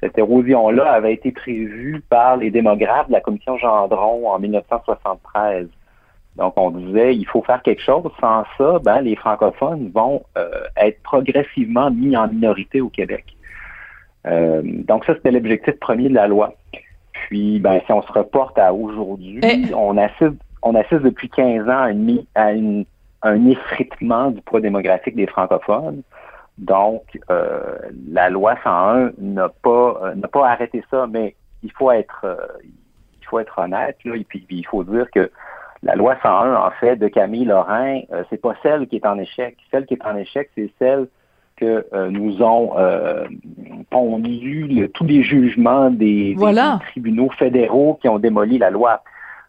Cette érosion-là avait été prévue par les démographes de la commission Gendron en 1973. Donc, on disait, il faut faire quelque chose. Sans ça, ben, les francophones vont euh, être progressivement mis en minorité au Québec. Euh, donc, ça, c'était l'objectif premier de la loi. Puis, ben, si on se reporte à aujourd'hui, eh. on assiste, on assiste depuis 15 ans à, une, à une un effritement du poids démographique des francophones. Donc, euh, la loi 101 n'a pas euh, n'a pas arrêté ça, mais il faut être euh, il faut être honnête là, et puis, il faut dire que la loi 101 en fait de Camille Lorrain, c'est pas celle qui est en échec. Celle qui est en échec, c'est celle que nous ont pondu tous les jugements des, tribunaux fédéraux qui ont démoli la loi.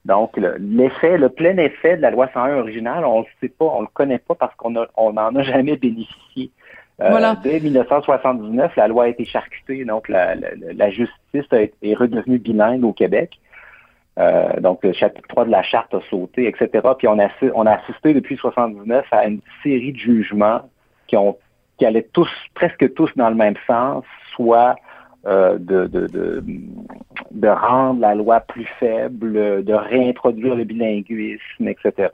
Donc, l'effet, le, plein effet de la loi 101 originale, on ne sait pas, on le connaît pas parce qu'on n'en a jamais bénéficié. Euh, dès 1979, la loi a été charcutée, donc la, justice est redevenue bilingue au Québec. Euh, donc, le chapitre 3 de la charte a sauté, etc. Puis on a, on a assisté depuis 1979 à une série de jugements qui ont qui allaient tous, presque tous dans le même sens, soit euh, de, de, de, de, rendre la loi plus faible, de réintroduire le bilinguisme, etc.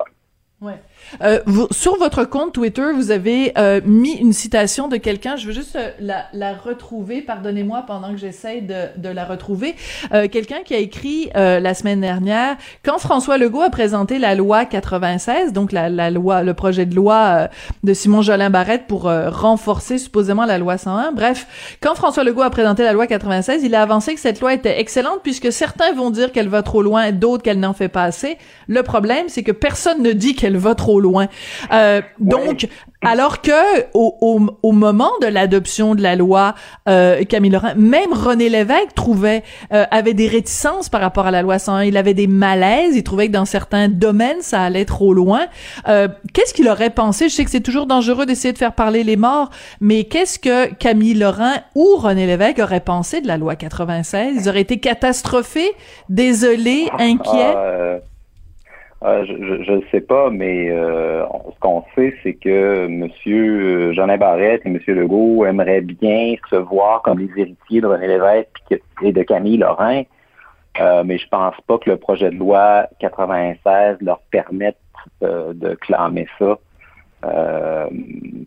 Ouais. Euh, vous, sur votre compte Twitter, vous avez euh, mis une citation de quelqu'un. Je veux juste euh, la, la retrouver. Pardonnez-moi pendant que j'essaye de, de, la retrouver. Euh, quelqu'un qui a écrit euh, la semaine dernière quand François Legault a présenté la loi 96, donc la, la loi, le projet de loi de Simon Jolin Barrette pour renforcer supposément la loi 101. Bref, quand François Legault a présenté la loi 96, il a avancé que cette loi était excellente puisque certains vont dire qu'elle va trop loin, d'autres qu'elle n'en fait pas assez. Le problème, c'est que personne ne dit qu'elle va trop loin. Euh, donc, alors que au, au, moment de l'adoption de la loi, euh, Camille Laurent, même René Lévesque trouvait euh, avait des réticences par rapport à la loi 101. Il avait des malaises. Il trouvait que dans certains domaines, ça allait trop loin. Euh, qu'est-ce qu'il aurait pensé? Je sais que c'est toujours dangereux d'essayer de faire parler les morts, mais qu'est-ce que Camille Laurent ou René Lévesque auraient pensé de la loi 96 Ils auraient été catastrophés, désolés, inquiets? Euh, je ne sais pas, mais euh, ce qu'on sait, c'est que M. Euh, jean Barrette et M. Legault aimeraient bien se voir comme les héritiers de René Lévesque et de Camille Lorrain, mais je pense pas que le projet de loi 96 leur permette de clamer ça. Euh,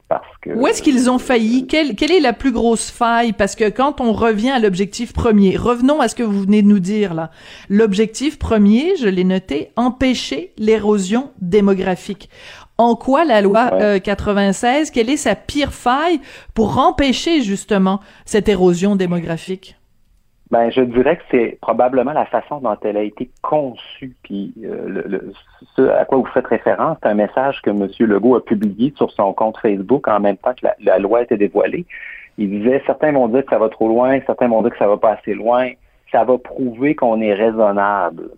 parce que où est-ce qu'ils ont failli? Quelle, quelle est la plus grosse faille? Parce que quand on revient à l'objectif premier, revenons à ce que vous venez de nous dire là. L'objectif premier, je l'ai noté, empêcher l'érosion démographique. En quoi la loi 96, euh, quelle est sa pire faille pour empêcher justement cette érosion démographique? Ben, je dirais que c'est probablement la façon dont elle a été conçue. Puis, euh, le, ce à quoi vous faites référence, c'est un message que M. Legault a publié sur son compte Facebook en même temps que la, la loi était dévoilée. Il disait certains vont dire que ça va trop loin, certains vont dire que ça va pas assez loin. Ça va prouver qu'on est raisonnable.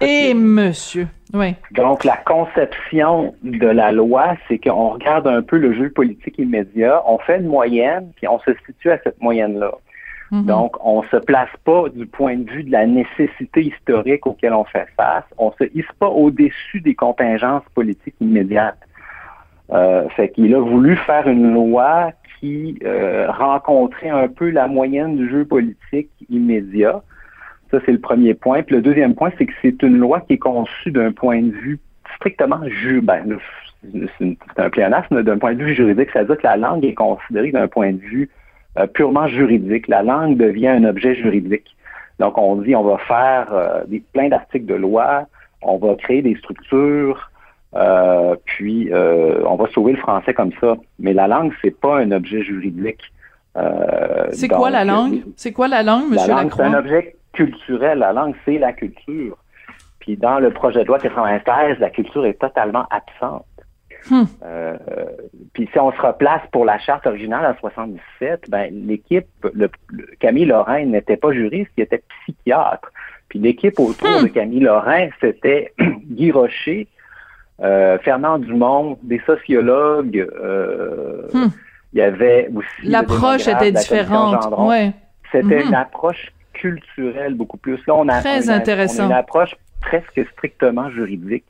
Et monsieur, oui. Donc, la conception de la loi, c'est qu'on regarde un peu le jeu politique immédiat, on fait une moyenne, puis on se situe à cette moyenne-là. Mhm. Donc, on se place pas du point de vue de la nécessité historique auquel on fait face. On se hisse pas au-dessus des contingences politiques immédiates. Euh, fait qu'il a voulu faire une loi qui euh, rencontrait un peu la moyenne du jeu politique immédiat. Ça, c'est le premier point. Puis le deuxième point, c'est que c'est une loi qui est conçue d'un point de vue strictement ju ben, c'est un pléonasme d'un point de vue juridique, c'est-à-dire que la langue est considérée d'un point de vue purement juridique. La langue devient un objet juridique. Donc, on dit on va faire euh, des, plein d'articles de loi, on va créer des structures, euh, puis on va sauver le français comme ça. Mais la langue, c'est pas un objet juridique. c'est quoi la langue? C'est quoi la langue, Monsieur La langue, c'est un objet culturel. La langue, c'est la culture. Puis dans le projet de loi 96, la culture est totalement absente. Hmm. Euh, puis si on se replace pour la charte originale en 77, ben l'équipe, le, Camille Lorrain n'était pas juriste, il était psychiatre. Puis l'équipe autour hmm. de Camille Lorrain, c'était Guy Rocher, euh, Fernand Dumont, des sociologues. Euh, hmm. Il y avait aussi l'approche était différente. Ouais. C'était une approche culturelle beaucoup plus. Là, on a, Très intéressant. une approche presque strictement juridique.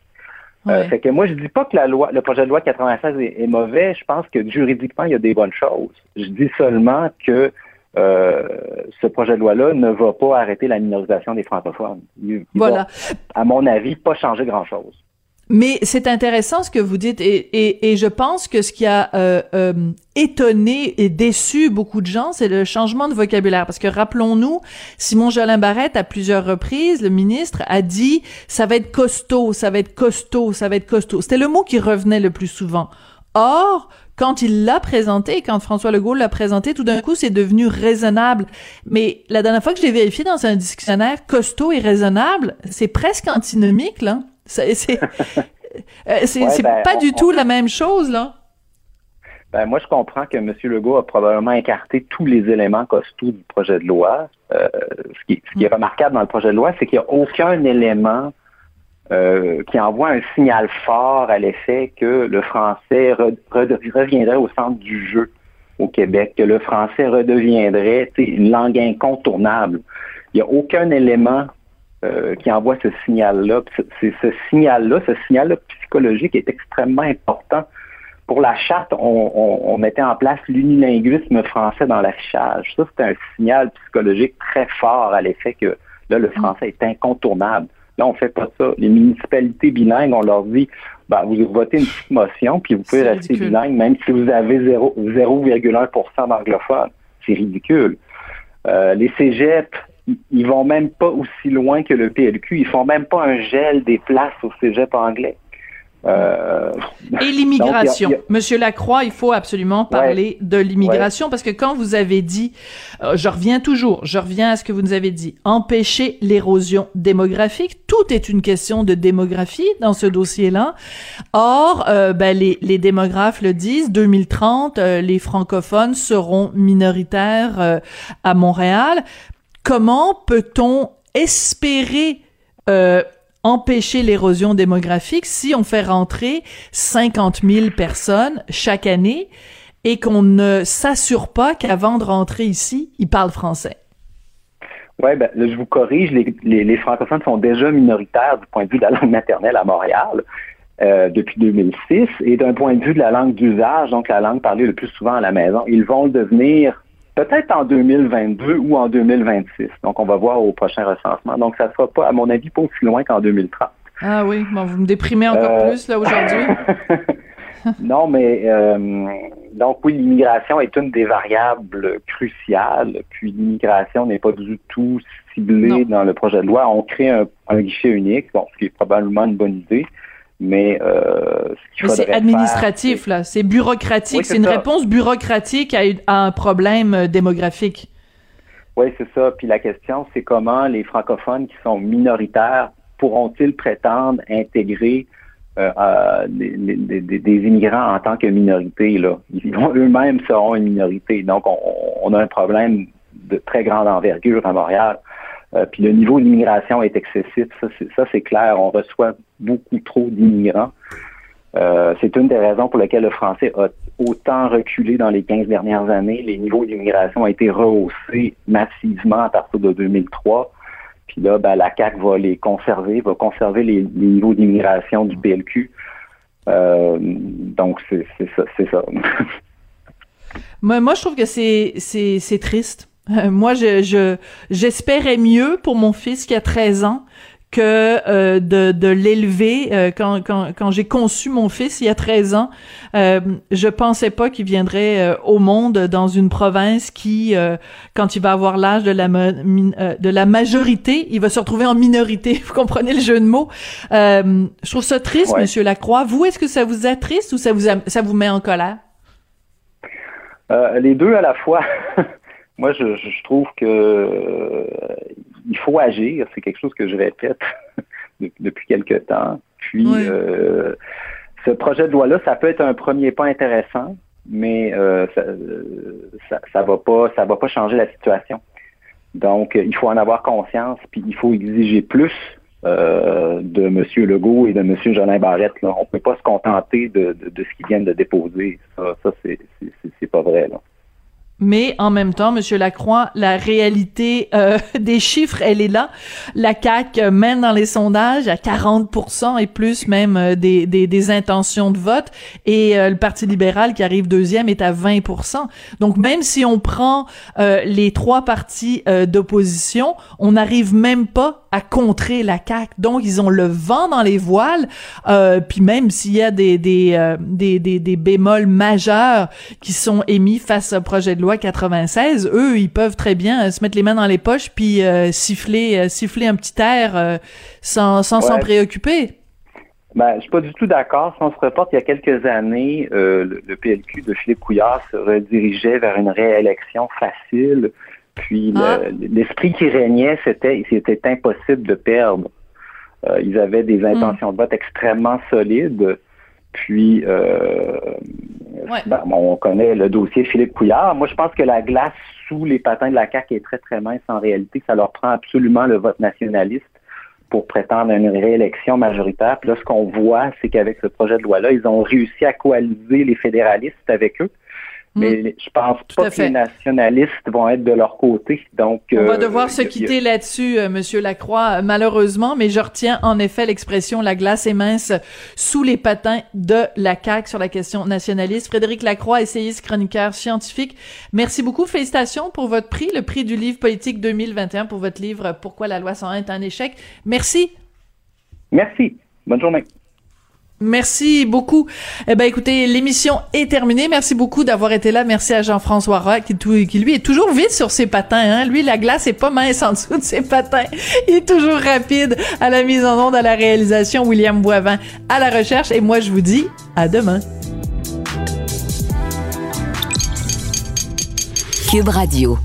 Euh, fait que moi, je dis pas que la loi, le projet de loi 96 est, mauvais. Je pense que juridiquement, il y a des bonnes choses. Je dis seulement que euh, ce projet de loi-là ne va pas arrêter la minorisation des francophones. Il, voilà. à mon avis, pas changer grand-chose. Mais c'est intéressant ce que vous dites et, et, et je pense que ce qui a euh, euh, étonné et déçu beaucoup de gens, c'est le changement de vocabulaire. Parce que rappelons-nous, Simon Jolin Barrette, à plusieurs reprises, le ministre, a dit « ça va être costaud, ça va être costaud, ça va être costaud ». C'était le mot qui revenait le plus souvent. Or, quand il l'a présenté, quand François Legault l'a présenté, tout d'un coup, c'est devenu raisonnable. Mais la dernière fois que je l'ai vérifié dans un dictionnaire, costaud et raisonnable, c'est presque antinomique, là. C'est euh, ben, pas du tout la même chose, là. Ben, moi, je comprends que M. Legault a probablement écarté tous les éléments costauds du projet de loi. Euh, ce, qui, est remarquable dans le projet de loi, c'est qu'il n'y a aucun élément euh, qui envoie un signal fort à l'effet que le français reviendrait au centre du jeu au Québec, que le français redeviendrait une langue incontournable. Il n'y a aucun élément euh, qui envoie ce signal-là. C'est ce signal-là, ce signal psychologique est extrêmement important. Pour la charte, on, mettait en place l'unilinguisme français dans l'affichage. Ça, c'est un signal psychologique très fort à l'effet que là, le français est incontournable. Là, on fait pas ça. Les municipalités bilingues, on leur dit, ben, vous votez une petite motion, puis vous pouvez rester bilingue, même si vous avez 0,1% d'anglophones. C'est ridicule. Euh, les cégeps, ils vont même pas aussi loin que le PLQ. Ils font même pas un gel des places au cégep anglais. Euh, Et l'immigration. Monsieur Lacroix, il faut absolument parler de l'immigration parce que quand vous avez dit, euh, je reviens toujours, je reviens à ce que vous nous avez dit, empêcher l'érosion démographique, tout est une question de démographie dans ce dossier-là. Or, euh, ben, les, les, démographes le disent, 2030, les francophones seront minoritaires à Montréal comment peut-on espérer euh, empêcher l'érosion démographique si on fait rentrer 50 000 personnes chaque année et qu'on ne s'assure pas qu'avant de rentrer ici, ils parlent français? Oui, ben, je vous corrige, les, francophones sont déjà minoritaires du point de vue de la langue maternelle à Montréal. Euh, depuis 2006 et d'un point de vue de la langue d'usage, donc la langue parlée le plus souvent à la maison, ils vont le devenir peut-être en 2022 ou en 2026. Donc, on va voir au prochain recensement. Donc, ça ne sera pas, à mon avis, pas aussi loin qu'en 2030. Ah oui, bon, vous me déprimez encore euh, plus, là, aujourd'hui. non, mais euh, donc oui, l'immigration est une des variables cruciales. Puis l'immigration n'est pas du tout ciblée dans le projet de loi. On crée un, un, guichet unique, bon, ce qui est probablement une bonne idée. Mais, euh, c'est administratif là, c'est bureaucratique, c'est une réponse bureaucratique à, un problème euh, démographique. Oui, c'est ça. Puis la question, c'est comment les francophones qui sont minoritaires pourront-ils prétendre intégrer euh, des, immigrants en tant que minorité là? Ils eux-mêmes seront une minorité. Donc, on, a un problème de très grande envergure à Montréal. Euh, puis le niveau d'immigration est excessif, ça c'est clair. On reçoit beaucoup trop d'immigrants. Euh, c'est une des raisons pour lesquelles le français a autant reculé dans les 15 dernières années. Les niveaux d'immigration ont été rehaussés massivement à partir de 2003. Puis là, ben, la CAQ va les conserver, va conserver les, niveaux d'immigration du PLQ. Euh, donc, c'est ça. moi, je trouve que c'est triste. Euh, moi, je, j'espérais mieux pour mon fils qui a 13 ans que euh, de, de l'élever euh, quand, quand, quand j'ai conçu mon fils il y a 13 ans. Euh, je pensais pas qu'il viendrait au monde dans une province qui quand il va avoir l'âge de la de la majorité il va se retrouver en minorité. Vous comprenez le jeu de mots? Je trouve ça triste monsieur Lacroix. Vous est-ce que ça vous attriste ou ça vous ça vous met en colère? Les deux à la fois moi, je, je trouve que euh, il faut agir. C'est quelque chose que je répète depuis quelque temps. Puis, ce projet de loi-là, ça peut être un premier pas intéressant, mais ça, ça, va pas, ça va pas changer la situation. Donc, il faut en avoir conscience, puis il faut exiger plus euh, de M. Legault et de M. Jolin Barrette. Là. On ne peut pas se contenter de, de, de ce qu'ils viennent de déposer. Ça, ça c'est pas vrai. Là. Mais en même temps, Monsieur Lacroix, la réalité euh, des chiffres, elle est là. La CAC mène dans les sondages à 40% et plus même euh, des, intentions de vote, et euh, le Parti libéral qui arrive deuxième est à 20%. Donc même si on prend les trois partis d'opposition, on n'arrive même pas à contrer la CAC. Donc ils ont le vent dans les voiles. puis même s'il y a des des, des des, des bémols majeurs qui sont émis face au projet de loi 96, eux, ils peuvent très bien euh, se mettre les mains dans les poches puis euh, siffler, euh, siffler un petit air sans s'en préoccuper. Ben, je suis pas du tout d'accord. Si on se reporte il y a quelques années, le, PLQ de Philippe Couillard se redirigeait vers une réélection facile. Puis ah. l'esprit qui régnait, c'était c'était impossible de perdre. ils avaient des hmm. intentions de vote extrêmement solides. Puis, euh, ben, on connaît le dossier Philippe Couillard. Moi, je pense que la glace sous les patins de la CAQ est très, très mince en réalité. Ça leur prend absolument le vote nationaliste pour prétendre à une réélection majoritaire. Puis là, ce qu'on voit, c'est qu'avec ce projet de loi-là, ils ont réussi à coaliser les fédéralistes avec eux. Mais mm. je pense pas que les nationalistes vont être de leur côté. Donc, on va euh, devoir se quitter là-dessus, euh, Monsieur Lacroix, malheureusement. Mais je retiens en effet l'expression "la glace est mince sous les patins" de la CAQ sur la question nationaliste. Frédéric Lacroix, essayiste, chroniqueur scientifique. Merci beaucoup. Félicitations pour votre prix, le prix du livre politique 2021 pour votre livre "Pourquoi la loi 101 est un échec". Merci. Merci. Bonne journée. Merci beaucoup. Eh ben, écoutez, l'émission est terminée. Merci beaucoup d'avoir été là. Merci à Jean-François Roy, qui, lui est toujours vite sur ses patins. Hein? Lui, la glace est pas mince en dessous de ses patins. Il est toujours rapide à la mise en onde, à la réalisation. William Boivin à la recherche. Et moi, je vous dis à demain. Cube Radio.